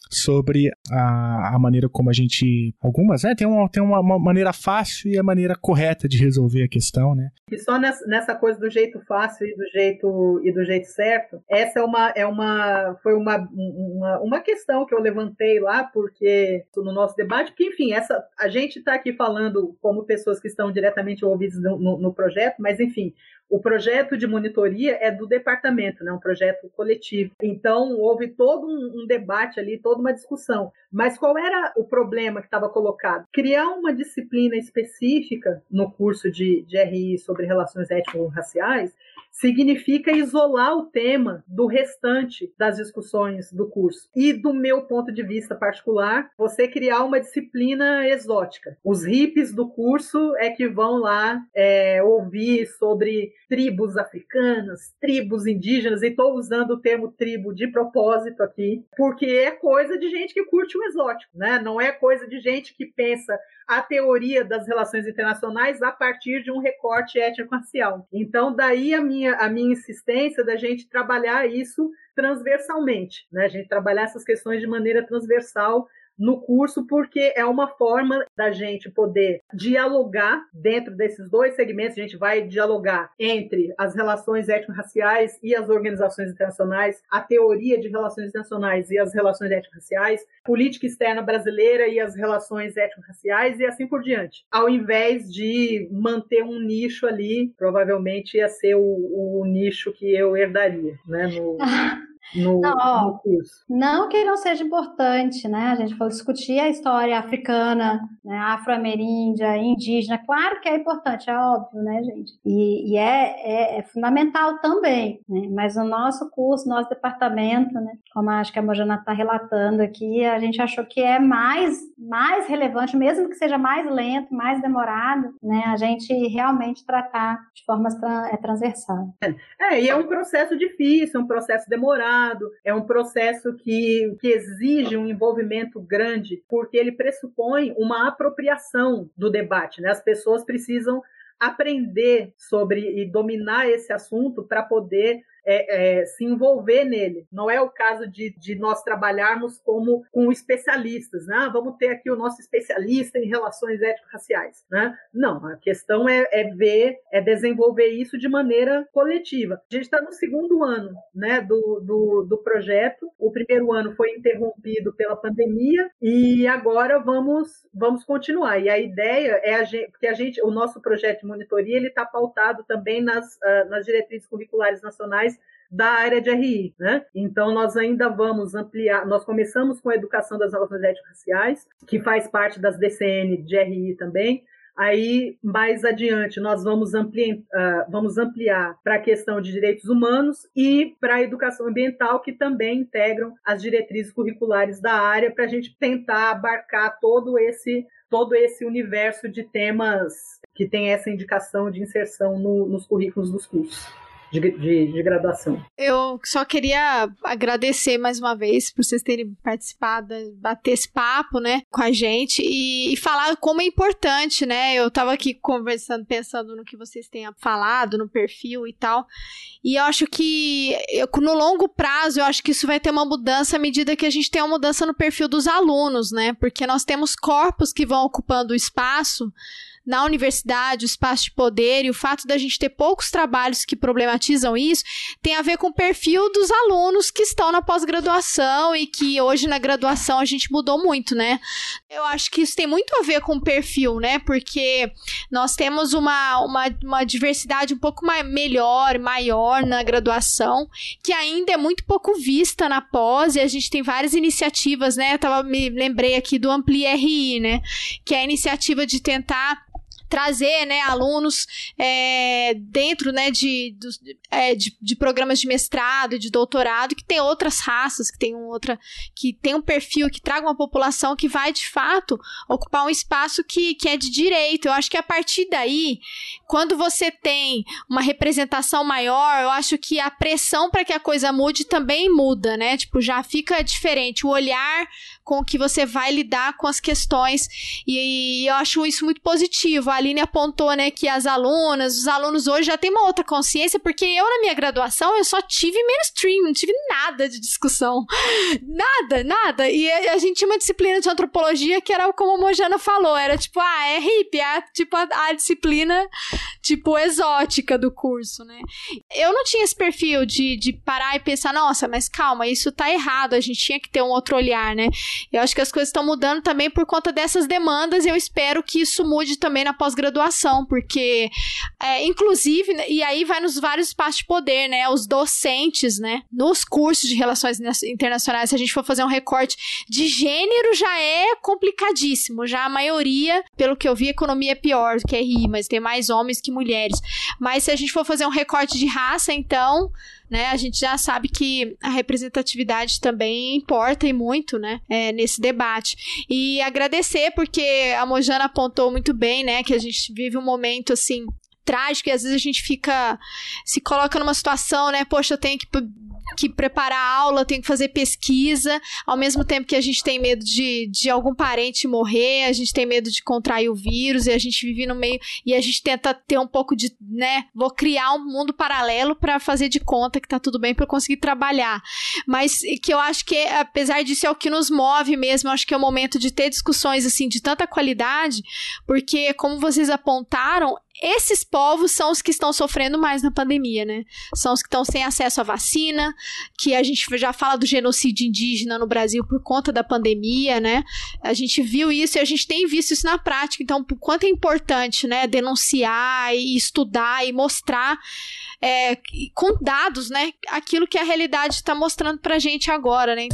Sobre a, a maneira como a gente. Algumas, né? Tem, uma, tem uma, maneira fácil e a maneira correta de resolver a questão, né? E só nessa, nessa coisa do jeito fácil e do jeito, e do jeito certo, essa é uma, é uma, foi uma, uma, uma questão que eu levantei lá, porque no nosso debate, porque, enfim, essa, a gente está aqui falando como pessoas que estão diretamente envolvidas no, no, no projeto, mas, enfim, o projeto de monitoria é do departamento, né? um projeto coletivo. Então, houve todo um, um debate ali, toda uma discussão. Mas qual era o problema que estava colocado? Criar uma disciplina específica no curso de, de RI sobre relações étnico-raciais significa isolar o tema do restante das discussões do curso. E, do meu ponto de vista particular, você criar uma disciplina exótica. Os hippies do curso é que vão lá é, ouvir sobre tribos africanas, tribos indígenas, e estou usando o termo tribo de propósito aqui, porque é coisa de gente que curte o exótico, né? Não é coisa de gente que pensa a teoria das relações internacionais a partir de um recorte étnico-racial. Então, daí a minha, a minha insistência da gente trabalhar isso transversalmente, né? A gente trabalhar essas questões de maneira transversal no curso, porque é uma forma da gente poder dialogar dentro desses dois segmentos. A gente vai dialogar entre as relações étnico-raciais e as organizações internacionais, a teoria de relações internacionais e as relações étnico-raciais, política externa brasileira e as relações étnico-raciais e assim por diante. Ao invés de manter um nicho ali, provavelmente ia ser o, o nicho que eu herdaria, né? No... <laughs> no, Não, ó, no curso. Não que não seja importante, né? A gente for discutir a história africana, né? afro-ameríndia, indígena, claro que é importante, é óbvio, né, gente? E, e é, é, é fundamental também, né? Mas o nosso curso, nosso departamento, né? Como acho que a Mojana está relatando aqui, a gente achou que é mais, mais relevante, mesmo que seja mais lento, mais demorado, né? A gente realmente tratar de forma é, transversal. É, e é um processo difícil, é um processo demorado, é um processo que, que exige um envolvimento grande, porque ele pressupõe uma apropriação do debate, né? As pessoas precisam aprender sobre e dominar esse assunto para poder é, é, se envolver nele. Não é o caso de, de nós trabalharmos como com especialistas, né? Ah, vamos ter aqui o nosso especialista em relações étnico-raciais, né? Não, a questão é, é ver, é desenvolver isso de maneira coletiva. A gente está no segundo ano, né, do, do, do projeto. O primeiro ano foi interrompido pela pandemia e agora vamos vamos continuar. E a ideia é a gente, porque a gente, o nosso projeto de monitoria ele está pautado também nas, uh, nas diretrizes curriculares nacionais da área de RI, né? Então nós ainda vamos ampliar, nós começamos com a educação das relações étnico-raciais, que faz parte das DCN de RI também. Aí, mais adiante, nós vamos ampliar, uh, vamos ampliar para a questão de direitos humanos e para a educação ambiental, que também integram as diretrizes curriculares da área, para a gente tentar abarcar todo esse, todo esse universo de temas que tem essa indicação de inserção no, nos currículos dos cursos. De, de, de graduação. Eu só queria agradecer mais uma vez por vocês terem participado, bater esse papo, né, com a gente e, e falar como é importante, né? Eu tava aqui conversando, pensando no que vocês tenham falado, no perfil e tal. E eu acho que eu, no longo prazo, eu acho que isso vai ter uma mudança à medida que a gente tem uma mudança no perfil dos alunos, né? Porque nós temos corpos que vão ocupando o espaço na universidade, o espaço de poder e o fato da gente ter poucos trabalhos que problematizam isso tem a ver com o perfil dos alunos que estão na pós-graduação e que hoje na graduação a gente mudou muito, né? Eu acho que isso tem muito a ver com o perfil, né? Porque nós temos uma, uma, uma diversidade um pouco mais, melhor, maior na graduação, que ainda é muito pouco vista na pós, e a gente tem várias iniciativas, né? Eu tava, me lembrei aqui do Ampli RI, né? Que é a iniciativa de tentar trazer né, alunos é, dentro né, de, dos- é, de, de programas de mestrado de doutorado que tem outras raças, que tem um outra, que tem um perfil, que traga uma população que vai de fato ocupar um espaço que, que é de direito. Eu acho que a partir daí, quando você tem uma representação maior, eu acho que a pressão para que a coisa mude também muda, né? Tipo, já fica diferente. O olhar com que você vai lidar com as questões. E, eu acho isso muito positivo. A Aline apontou, né, que as alunas, os alunos hoje já têm uma outra consciência, porque eu, na minha graduação, eu só tive mainstream, não tive nada de discussão. <laughs> Nada, nada. E a, a gente tinha uma disciplina de antropologia que era como a Mojana falou, era tipo, ah, é hippie, é tipo a, a disciplina, tipo, exótica do curso, né? Eu não tinha esse perfil de, de parar e pensar, nossa, mas calma, isso tá errado, a gente tinha que ter um outro olhar, né? Eu acho que as coisas estão mudando também por conta dessas demandas e eu espero que isso mude também na pós-graduação, porque, é, inclusive, né, e aí vai nos vários espaços de poder, né? Os docentes, né? Nos cursos de relações na- internacionais, se a gente for fazer um recorte de gênero, já é complicadíssimo. Já a maioria, pelo que eu vi, economia é pior do que RI, mas tem mais homens que mulheres. Mas se a gente for fazer um recorte de raça, então né? A gente já sabe que a representatividade também importa e muito, né? é, nesse debate. E agradecer, porque a Mojana apontou muito bem, né? Que a gente vive um momento assim. Trágico, e às vezes a gente fica. se coloca numa situação, né? Poxa, eu tenho que, que preparar aula, eu tenho que fazer pesquisa, ao mesmo tempo que a gente tem medo de, de algum parente morrer, a gente tem medo de contrair o vírus, e a gente vive no meio. E a gente tenta ter um pouco de, né? Vou criar um mundo paralelo para fazer de conta que tá tudo bem para eu conseguir trabalhar. Mas que eu acho que, apesar disso, é o que nos move mesmo. Eu acho que é o momento de ter discussões assim de tanta qualidade, porque, como vocês apontaram, esses povos são os que estão sofrendo mais na pandemia, né? São os que estão sem acesso à vacina, que a gente já fala do genocídio indígena no Brasil por conta da pandemia, né? A gente viu isso e a gente tem visto isso na prática. Então, por quanto é importante, né, denunciar e estudar e mostrar é, com dados, né, aquilo que a realidade está mostrando pra gente agora, né?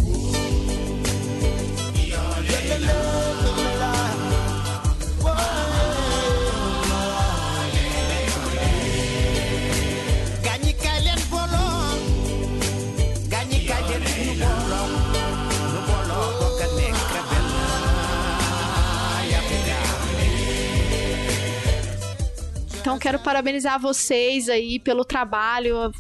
Então, quero parabenizar vocês aí pelo trabalho.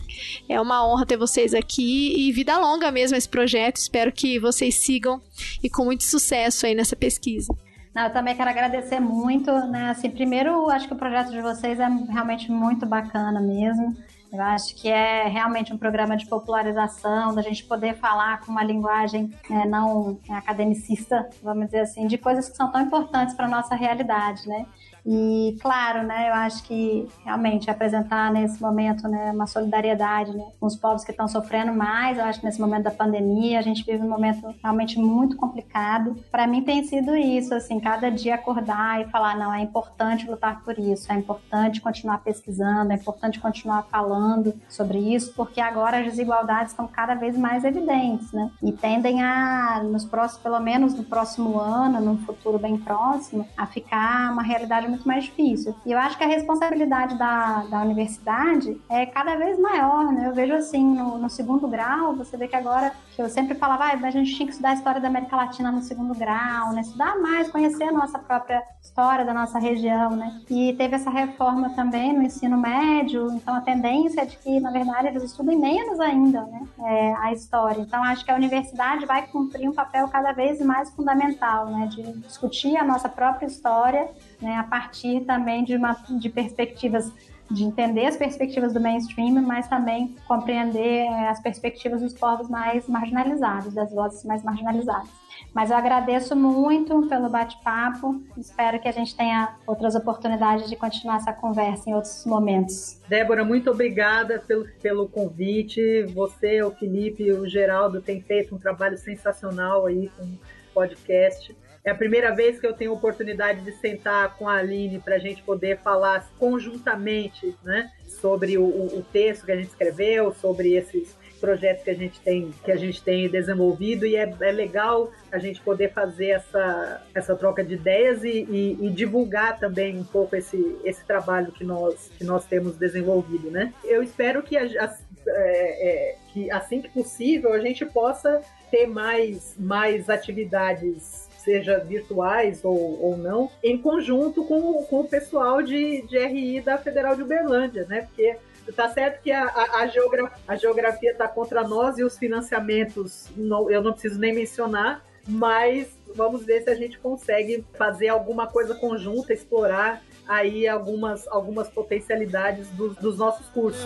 É uma honra ter vocês aqui e vida longa mesmo esse projeto. Espero que vocês sigam e com muito sucesso aí nessa pesquisa. Não, eu também quero agradecer muito, né? Assim, primeiro, acho que o projeto de vocês é realmente muito bacana mesmo. Eu acho que é realmente um programa de popularização, da gente poder falar com uma linguagem né, não academicista, vamos dizer assim, de coisas que são tão importantes para a nossa realidade, né? E, claro, né, eu acho que realmente apresentar nesse momento né, uma solidariedade né, com os povos que estão sofrendo mais. Eu acho que nesse momento da pandemia a gente vive um momento realmente muito complicado. Para mim tem sido isso, assim, cada dia acordar e falar: não, é importante lutar por isso, é importante continuar pesquisando, é importante continuar falando sobre isso, porque agora as desigualdades estão cada vez mais evidentes, né? E tendem a, nos próximos, pelo menos no próximo ano, num futuro bem próximo, a ficar uma realidade muito mais difícil. E eu acho que a responsabilidade da, da universidade é cada vez maior, né? Eu vejo assim, no, no segundo grau, você vê que agora, que eu sempre falava, ah, a gente tinha que estudar a história da América Latina no segundo grau, né? Estudar mais, conhecer a nossa própria história da nossa região, né? E teve essa reforma também no ensino médio, então a tendência tendência de que, na verdade, eles estudem menos ainda né, é, a história. Então, acho que a universidade vai cumprir um papel cada vez mais fundamental, né, de discutir a nossa própria história né, a partir também de, uma, de perspectivas de entender as perspectivas do mainstream, mas também compreender é, as perspectivas dos povos mais marginalizados, das vozes mais marginalizadas. Mas eu agradeço muito pelo bate-papo. Espero que a gente tenha outras oportunidades de continuar essa conversa em outros momentos. Débora, muito obrigada pelo, pelo convite. Você, o Felipe e o Geraldo têm feito um trabalho sensacional aí com o podcast. É a primeira vez que eu tenho oportunidade de sentar com a Aline para a gente poder falar conjuntamente né, sobre o, o texto que a gente escreveu, sobre esses projetos que a gente tem que a gente tem desenvolvido e é, é legal a gente poder fazer essa, essa troca de ideias e, e, e, divulgar também um pouco esse, esse trabalho que nós, que nós temos desenvolvido, né? Eu espero que, a, a, é, é, que assim que possível a gente possa ter mais, mais atividades seja virtuais ou, ou não, em conjunto com, com o pessoal de, de RI da Federal de Uberlândia, né? Porque Tá certo que a, a, a, geografia, a geografia tá contra nós e os financiamentos não, eu não preciso nem mencionar, mas vamos ver se a gente consegue fazer alguma coisa conjunta, explorar aí algumas, algumas potencialidades dos, dos nossos cursos.